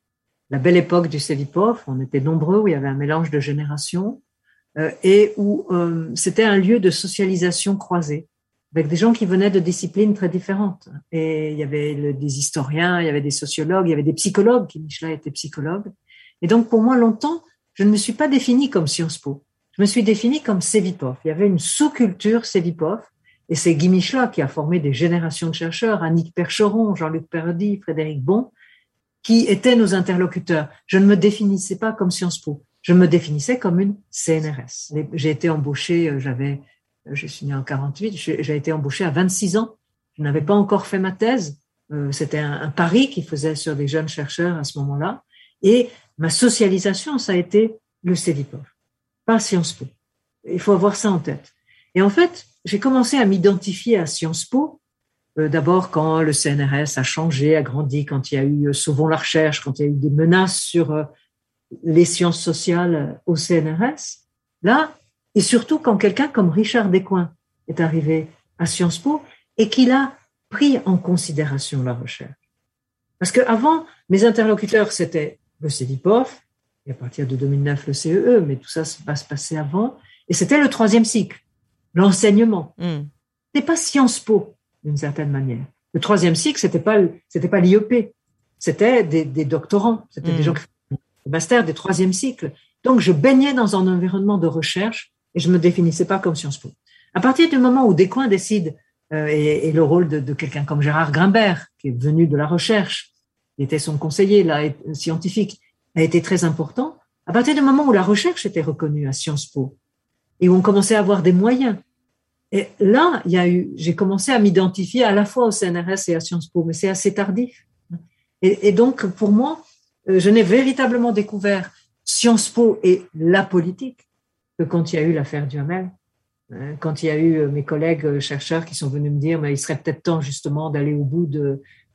Speaker 2: La belle époque du CEVIPOF, on était nombreux, où il y avait un mélange de générations euh, et où euh, c'était un lieu de socialisation croisée avec des gens qui venaient de disciplines très différentes. Et il y avait des historiens, il y avait des sociologues, il y avait des psychologues, qui Michela était psychologue. Et donc, pour moi, longtemps, je ne me suis pas définie comme Sciences Po. Je me suis définie comme Sevipov. Il y avait une sous-culture Sevipov. Et c'est Guy Michelin qui a formé des générations de chercheurs, Annick Percheron, Jean-Luc Perdy, Frédéric Bon, qui étaient nos interlocuteurs. Je ne me définissais pas comme Sciences Po. Je me définissais comme une CNRS. J'ai été embauchée, euh, j'avais je suis née en 48, j'ai été embauchée à 26 ans. Je n'avais pas encore fait ma thèse. Euh, c'était un, pari qui faisait sur des jeunes chercheurs à ce moment-là. Et ma socialisation, ça a été le CEVIPOF, pas Sciences Po. Il faut avoir ça en tête. Et en fait, j'ai commencé à m'identifier à Sciences Po. Euh, d'abord, quand le CNRS a changé, a grandi, quand il y a eu euh, Sauvons la recherche, quand il y a eu des menaces sur les sciences sociales au CNRS. Là, et surtout quand quelqu'un comme Richard Descoings est arrivé à Sciences Po et qu'il a pris en considération la recherche. Parce qu'avant, mes interlocuteurs, c'était le CEVIPOF, et à partir de 2009, le CEE, e, mais tout ça va se passer avant. Et c'était le troisième cycle, l'enseignement. Mm. C'est pas Sciences Po, d'une certaine manière. Le troisième cycle, c'était pas c'était pas l'IEP, c'était des, des, doctorants, c'était des hmm. gens qui master des troisième cycle. Donc je baignais dans un environnement de recherche et je me définissais pas comme Sciences Po. À partir du moment où Descoings décide euh, et, le rôle de, quelqu'un comme Gérard Grimbert, qui est venu de la recherche, il était son conseiller là, scientifique, a été très important. À partir du moment où la recherche était reconnue à Sciences Po et où on commençait à avoir des moyens, et là, il y a eu, j'ai commencé à m'identifier à la fois au CNRS et à Sciences Po, mais c'est assez tardif. Et, donc, pour moi, je n'ai véritablement découvert Sciences Po et la politique que quand il y a eu l'affaire Duhamel, hein, quand il y a eu euh, mes collègues euh, chercheurs qui sont venus me dire, mais il serait peut-être temps justement d'aller au bout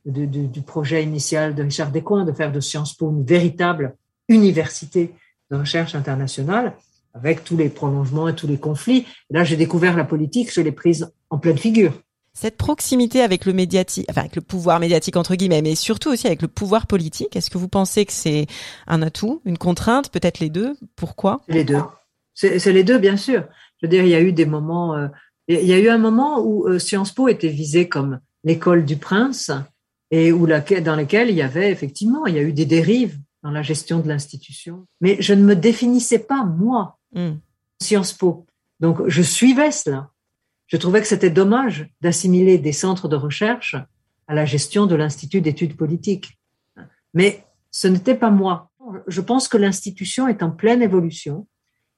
Speaker 2: du projet initial de Richard Descoings, de faire de Sciences Po une véritable université de recherche internationale avec tous les prolongements et tous les conflits. là, j'ai découvert la politique, je l'ai prise en pleine figure.
Speaker 1: Cette proximité avec le médiatique, enfin avec le pouvoir médiatique entre guillemets, mais surtout aussi avec le pouvoir politique, est-ce que vous pensez que c'est un atout, une contrainte, peut-être les deux? Pourquoi?
Speaker 2: Les deux. C'est les deux, bien sûr. Je veux dire, il y a eu des moments. Euh, il y a eu un moment où euh, Sciences Po était visée comme l'école du prince et où la, dans laquelle il y avait effectivement, il y a eu des dérives dans la gestion de l'institution. Mais je ne me définissais pas moi Mm. Sciences Po. Donc, je suivais cela. Je trouvais que c'était dommage d'assimiler des centres de recherche à la gestion de l'Institut d'études politiques. Mais ce n'était pas moi. Je pense que l'institution est en pleine évolution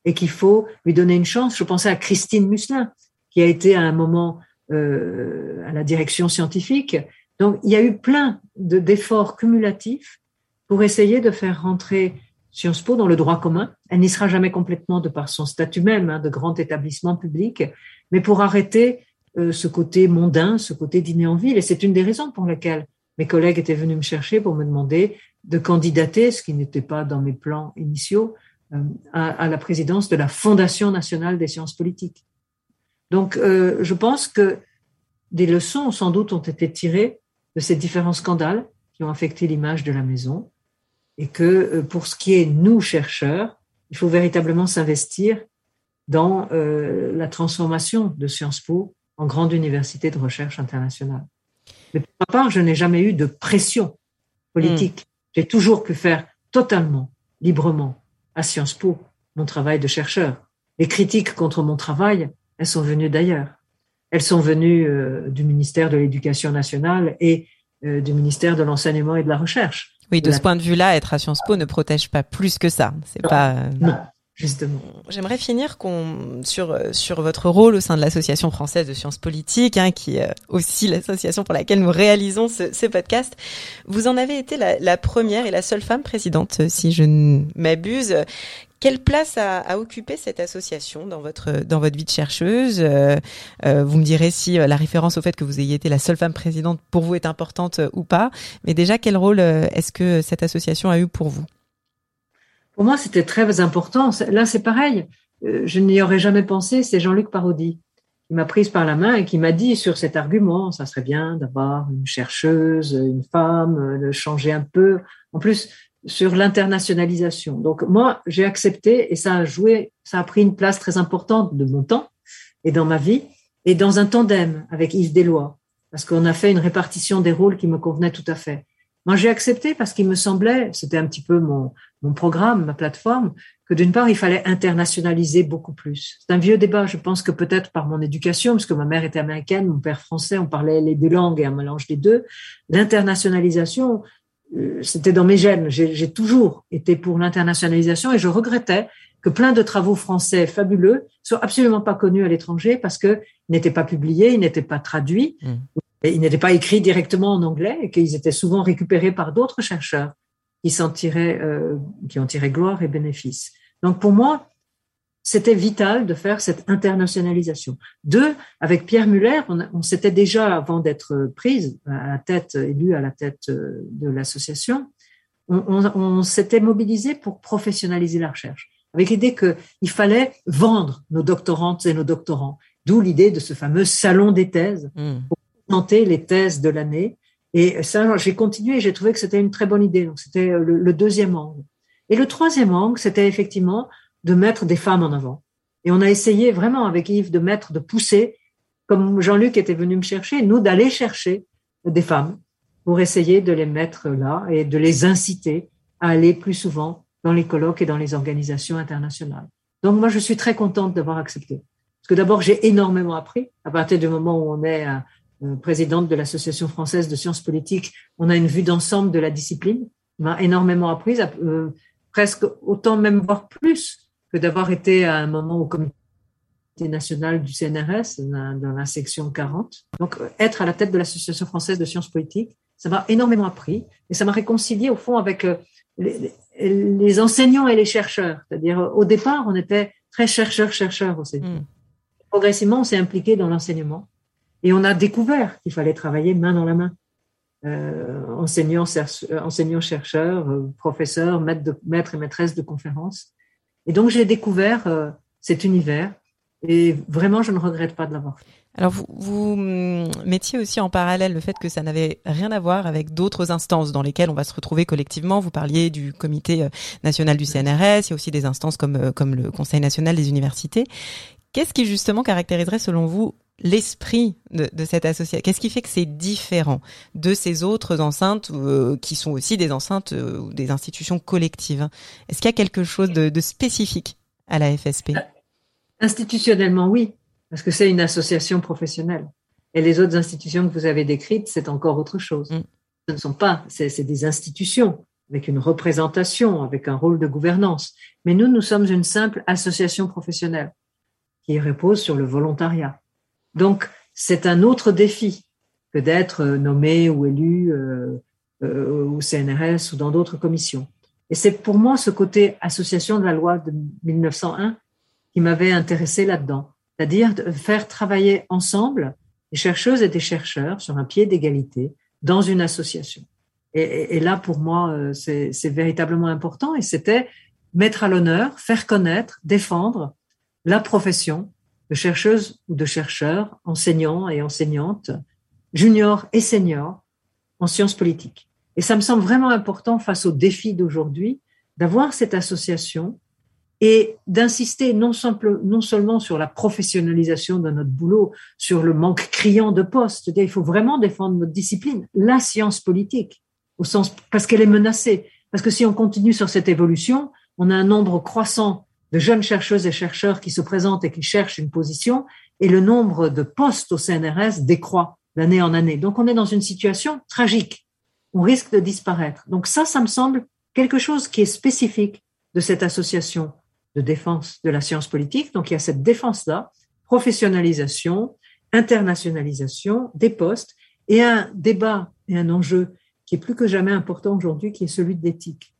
Speaker 2: et qu'il faut lui donner une chance. Je pensais à Christine Musselin, qui a été à un moment euh, à la direction scientifique. Donc, il y a eu plein d'efforts cumulatifs pour essayer de faire rentrer Sciences Po dans le droit commun. Elle n'y sera jamais complètement de par son statut même hein, de grand établissement public, mais pour arrêter euh, ce côté mondain, ce côté dîner en ville. Et c'est une des raisons pour lesquelles mes collègues étaient venus me chercher pour me demander de candidater, ce qui n'était pas dans mes plans initiaux, euh, à, la présidence de la Fondation nationale des sciences politiques. Donc, euh, je pense que des leçons, sans doute, ont été tirées de ces différents scandales qui ont affecté l'image de la maison et que pour ce qui est nous chercheurs, il faut véritablement s'investir dans euh, la transformation de Sciences Po en grande université de recherche internationale. Mais pour ma part, je n'ai jamais eu de pression politique. Hmm. J'ai toujours pu faire totalement, librement, à Sciences Po, mon travail de chercheur. Les critiques contre mon travail, elles sont venues d'ailleurs. Elles sont venues euh, du ministère de l'Éducation nationale et du ministère de l'Enseignement et de la Recherche.
Speaker 1: Oui, de ce point de vue-là, être à Sciences Po ne protège pas plus que ça. C'est pas. Euh,
Speaker 2: non. Justement.
Speaker 1: J'aimerais finir sur euh, sur votre rôle au sein de l'association française de sciences politiques, hein, qui est euh, aussi l'association pour laquelle nous réalisons ce, podcast. Vous en avez été la, première et la seule femme présidente, si je ne m'abuse. Quelle place a, a, occupé cette association dans votre dans votre vie de chercheuse? Euh, euh, Vous me direz si euh, la référence au fait que vous ayez été la seule femme présidente pour vous est importante ou pas. Mais déjà, quel rôle est-ce que cette association a eu pour vous?
Speaker 2: Pour moi, c'était très important. Là, c'est pareil. Je n'y aurais jamais pensé. C'est Jean-Luc Parodi qui m'a prise par la main et qui m'a dit sur cet argument, ça serait bien d'avoir une chercheuse, une femme, de changer un peu. En plus, sur l'internationalisation. Donc moi, j'ai accepté et ça a joué, ça a pris une place très importante de mon temps et dans ma vie et dans un tandem avec Yves Deslois parce qu'on a fait une répartition des rôles qui me convenait tout à fait. Moi, j'ai accepté parce qu'il me semblait, c'était un petit peu mon, mon programme, ma plateforme, que d'une part, il fallait internationaliser beaucoup plus. C'est un vieux débat. Je pense que peut-être par mon éducation, parce que ma mère était américaine, mon père français, on parlait les deux langues et un mélange des deux. L'internationalisation, euh, c'était dans mes gènes. J'ai toujours été pour l'internationalisation et je regrettais que plein de travaux français fabuleux soient absolument pas connus à l'étranger parce que n'étaient pas publiés, ils n'étaient pas traduits, mmh. et ils n'étaient pas écrits directement en anglais et qu'ils étaient souvent récupérés par d'autres chercheurs qui s'en tiraient, euh, qui en tiraient gloire et bénéfice. Donc pour moi, c'était vital de faire cette internationalisation. Deux, avec Pierre Muller, on, s'était déjà, avant d'être prise à la tête, élue à la tête euh, de l'association, on, s'était mobilisé pour professionnaliser la recherche, avec l'idée qu'il fallait vendre nos doctorantes et nos doctorants, d'où l'idée de ce fameux salon des thèses, hmm. pour présenter les thèses de l'année. Et ça, j'ai continué j'ai trouvé que c'était une très bonne idée. Donc, c'était le, le deuxième angle. Et le troisième angle, c'était effectivement de mettre des femmes en avant. Et on a essayé vraiment avec Yves de mettre, de pousser, comme Jean-Luc était venu me chercher, nous d'aller chercher des femmes pour essayer de les mettre là et de les inciter à aller plus souvent dans les colloques et dans les organisations internationales. Donc moi, je suis très contente d'avoir accepté. Parce que d'abord, j'ai énormément appris. À partir du moment où on est euh, présidente de l'Association française de sciences politiques, on a une vue d'ensemble de la discipline. m'a énormément appris, euh, presque autant même voire plus que d'avoir été à un moment au comité national du CNRS dans la section 40. Donc, être à la tête de l'Association française de sciences politiques, ça m'a énormément appris et ça m'a réconcilié au fond avec euh, les, enseignants et les chercheurs. C'est-à-dire, au départ, on était très chercheurs-chercheurs aussi. Mm. Progressivement, on s'est impliqué dans l'enseignement et on a découvert qu'il fallait travailler main dans la main. Euh, enseignants, enseignants, chercheurs, euh, professeurs, maîtres, et maîtresses de conférences. Et donc, j'ai découvert euh, cet univers et vraiment, je ne regrette pas de l'avoir fait.
Speaker 1: Alors, vous, hum, mettiez aussi en parallèle le fait que ça n'avait rien à voir avec d'autres instances dans lesquelles on va se retrouver collectivement. Vous parliez du comité euh, national du CNRS, il y a aussi des instances comme, euh, comme le Conseil national des universités. Qu'est-ce qui justement caractériserait selon vous l'esprit de, de, cette association Qu'est-ce qui fait que c'est différent de ces autres enceintes euh, qui sont aussi des enceintes ou des institutions collectives Est-ce qu'il y a quelque chose de, de spécifique à la FSP
Speaker 2: Institutionnellement, oui, parce que c'est une association professionnelle. Et les autres institutions que vous avez décrites, c'est encore autre chose. Mm. Ce ne sont pas, c'est des institutions avec une représentation, avec un rôle de gouvernance. Mais nous, nous sommes une simple association professionnelle qui repose sur le volontariat. Donc, c'est un autre défi que d'être nommé ou élu euh, euh, au CNRS ou dans d'autres commissions. Et c'est pour moi ce côté association de la loi de 1901 qui m'avait intéressé là-dedans, c'est-à-dire de faire travailler ensemble des chercheuses et des chercheurs sur un pied d'égalité dans une association. Et, et, là, pour moi, euh, c'est véritablement important et c'était mettre à l'honneur, faire connaître, défendre la profession de chercheuse ou de chercheurs, enseignants et enseignantes, juniors et seniors en sciences politiques. Et ça me semble vraiment important face aux défis d'aujourd'hui d'avoir cette association et d'insister non, non seulement sur la professionnalisation de notre boulot, sur le manque criant de postes. Il faut vraiment défendre notre discipline, la science politique, au sens parce qu'elle est menacée. Parce que si on continue sur cette évolution, on a un nombre croissant de jeunes chercheuses et chercheurs qui se présentent et qui cherchent une position, et le nombre de postes au CNRS décroît d'année en année. Donc on est dans une situation tragique. On risque de disparaître. Donc ça, ça me semble quelque chose qui est spécifique de cette association de défense de la science politique. Donc il y a cette défense-là, professionnalisation, internationalisation des postes et un débat et un enjeu qui est plus que jamais important aujourd'hui, qui est celui de l'éthique.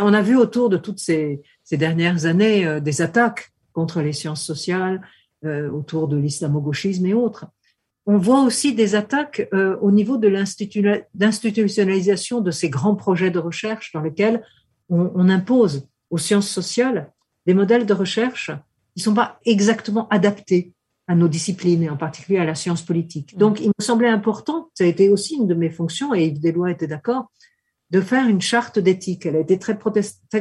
Speaker 2: On a vu autour de toutes ces, dernières années euh, des attaques contre les sciences sociales, euh, autour de l'islamo-gauchisme et autres. On voit aussi des attaques euh, au niveau de l'institutionnalisation de ces grands projets de recherche dans lesquels on impose aux sciences sociales des modèles de recherche qui ne sont pas exactement adaptés à nos disciplines et en particulier à la science politique. Mm. Donc, il me semblait important, ça a été aussi une de mes fonctions et Yves Deslois était d'accord, de faire une charte d'éthique. Elle a été très,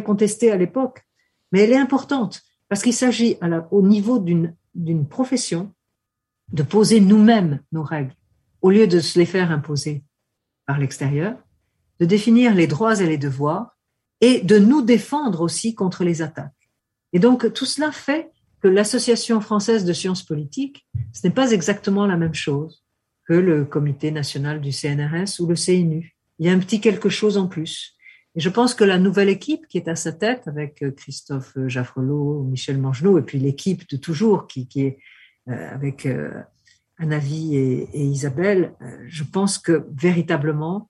Speaker 2: contestée à l'époque, mais elle est importante parce qu'il s'agit au niveau d'une profession de poser nous-mêmes nos règles au lieu de se les faire imposer par l'extérieur, de définir les droits et les devoirs et de nous défendre aussi contre les attaques. Et donc, tout cela fait que l'Association française de sciences politiques, ce n'est pas exactement la même chose que le Comité national du CNRS ou le CNU. Il y a un petit quelque chose en plus. Et je pense que la nouvelle équipe qui est à sa tête, avec euh, Christophe Jaffrelot, Michel Mangelot, et puis l'équipe de toujours qui, est euh, avec euh, Anavi et, et, Isabelle, je pense que véritablement,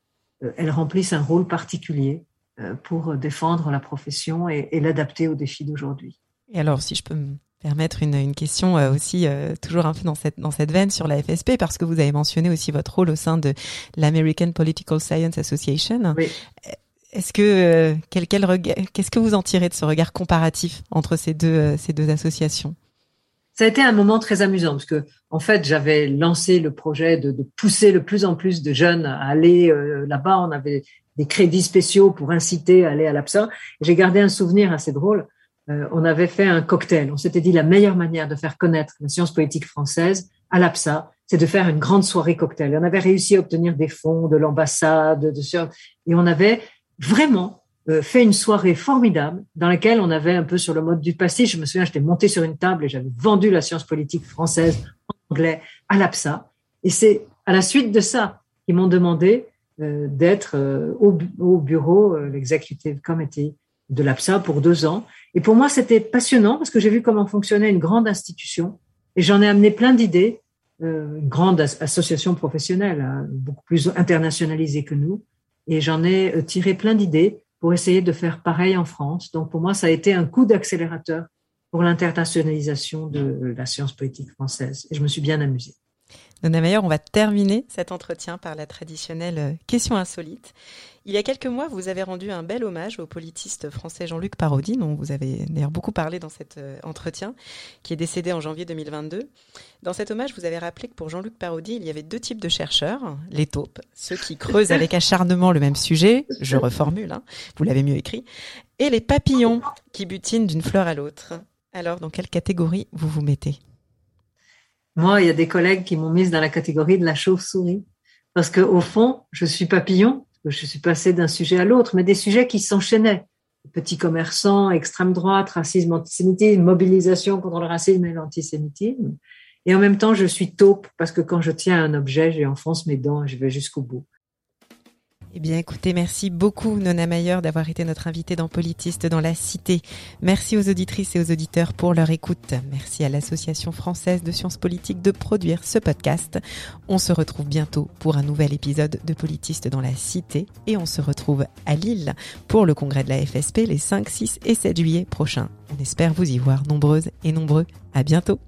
Speaker 2: elles remplissent un rôle particulier euh, pour défendre la profession et, l'adapter aux défis d'aujourd'hui.
Speaker 1: Et alors, si je peux permettre une, une question euh, aussi euh, toujours un peu dans cette dans cette veine sur la FSP parce que vous avez mentionné aussi votre rôle au sein de l'American Political Science Association.
Speaker 2: Oui.
Speaker 1: Est-ce que quel quel qu'est-ce que vous en tirez de ce regard comparatif entre ces deux ces deux associations?
Speaker 2: Ça a été un moment très amusant parce que en fait j'avais lancé le projet de, de, pousser le plus en plus de jeunes à aller là-bas. On avait des crédits spéciaux pour inciter à aller à l'APSA. J'ai gardé un souvenir assez drôle. Euh, on avait fait un cocktail. On s'était dit la meilleure manière de faire connaître la science politique française à l'APSA, c'est de faire une grande soirée cocktail. on avait réussi à obtenir des fonds de l'ambassade, de, et on avait vraiment euh, fait une soirée formidable dans laquelle on avait un peu sur le mode du passé. Je me souviens, j'étais monté sur une table et j'avais vendu la science politique française en anglais à l'APSA. Et c'est à la suite de ça qu'ils m'ont demandé euh, d'être euh, au, au, bureau, l'executive committee de l'APSA pour deux ans. Et pour moi, c'était passionnant parce que j'ai vu comment fonctionnait une grande institution et j'en ai amené plein d'idées. une grande association professionnelle, hein, beaucoup plus internationalisée que nous, et j'en ai tiré plein d'idées pour essayer de faire pareil en France. Donc pour moi, ça a été un coup d'accélérateur pour l'internationalisation de la science politique française. Et je me suis bien amusée.
Speaker 1: Donna Meyer, on va terminer cet entretien par la traditionnelle euh, question insolite. Il y a quelques mois, vous avez rendu un bel hommage au politiste français Jean-Luc Parodi, dont vous avez d'ailleurs beaucoup parlé dans cet euh, entretien, qui est décédé en janvier 2022. Dans cet hommage, vous avez rappelé que pour Jean-Luc Parodi, il y avait deux types de chercheurs, les taupes, ceux qui creusent avec acharnement le même sujet, je reformule, hein, vous l'avez mieux écrit, et les papillons qui butinent d'une fleur à l'autre. Alors, dans quelle catégorie vous vous mettez?
Speaker 2: Moi, il y a des collègues qui m'ont mise dans la catégorie de la chauve-souris. Parce que, au fond, je suis papillon, je suis passé d'un sujet à l'autre, mais des sujets qui s'enchaînaient. Petits commerçants, extrême droite, racisme, antisémitisme, mobilisation contre le racisme et l'antisémitisme. Et en même temps, je suis taupe parce que quand je tiens un objet, j'enfonce mes dents et je vais jusqu'au bout.
Speaker 1: Eh bien, écoutez, merci beaucoup, Nona Mayer, d'avoir été notre invitée dans Politiste dans la Cité. Merci aux auditrices et aux auditeurs pour leur écoute. Merci à l'Association française de sciences politiques de produire ce podcast. On se retrouve bientôt pour un nouvel épisode de Politiste dans la Cité et on se retrouve à Lille pour le congrès de la FSP les 5, 6 et 7 juillet prochains. On espère vous y voir nombreuses et nombreux. À bientôt.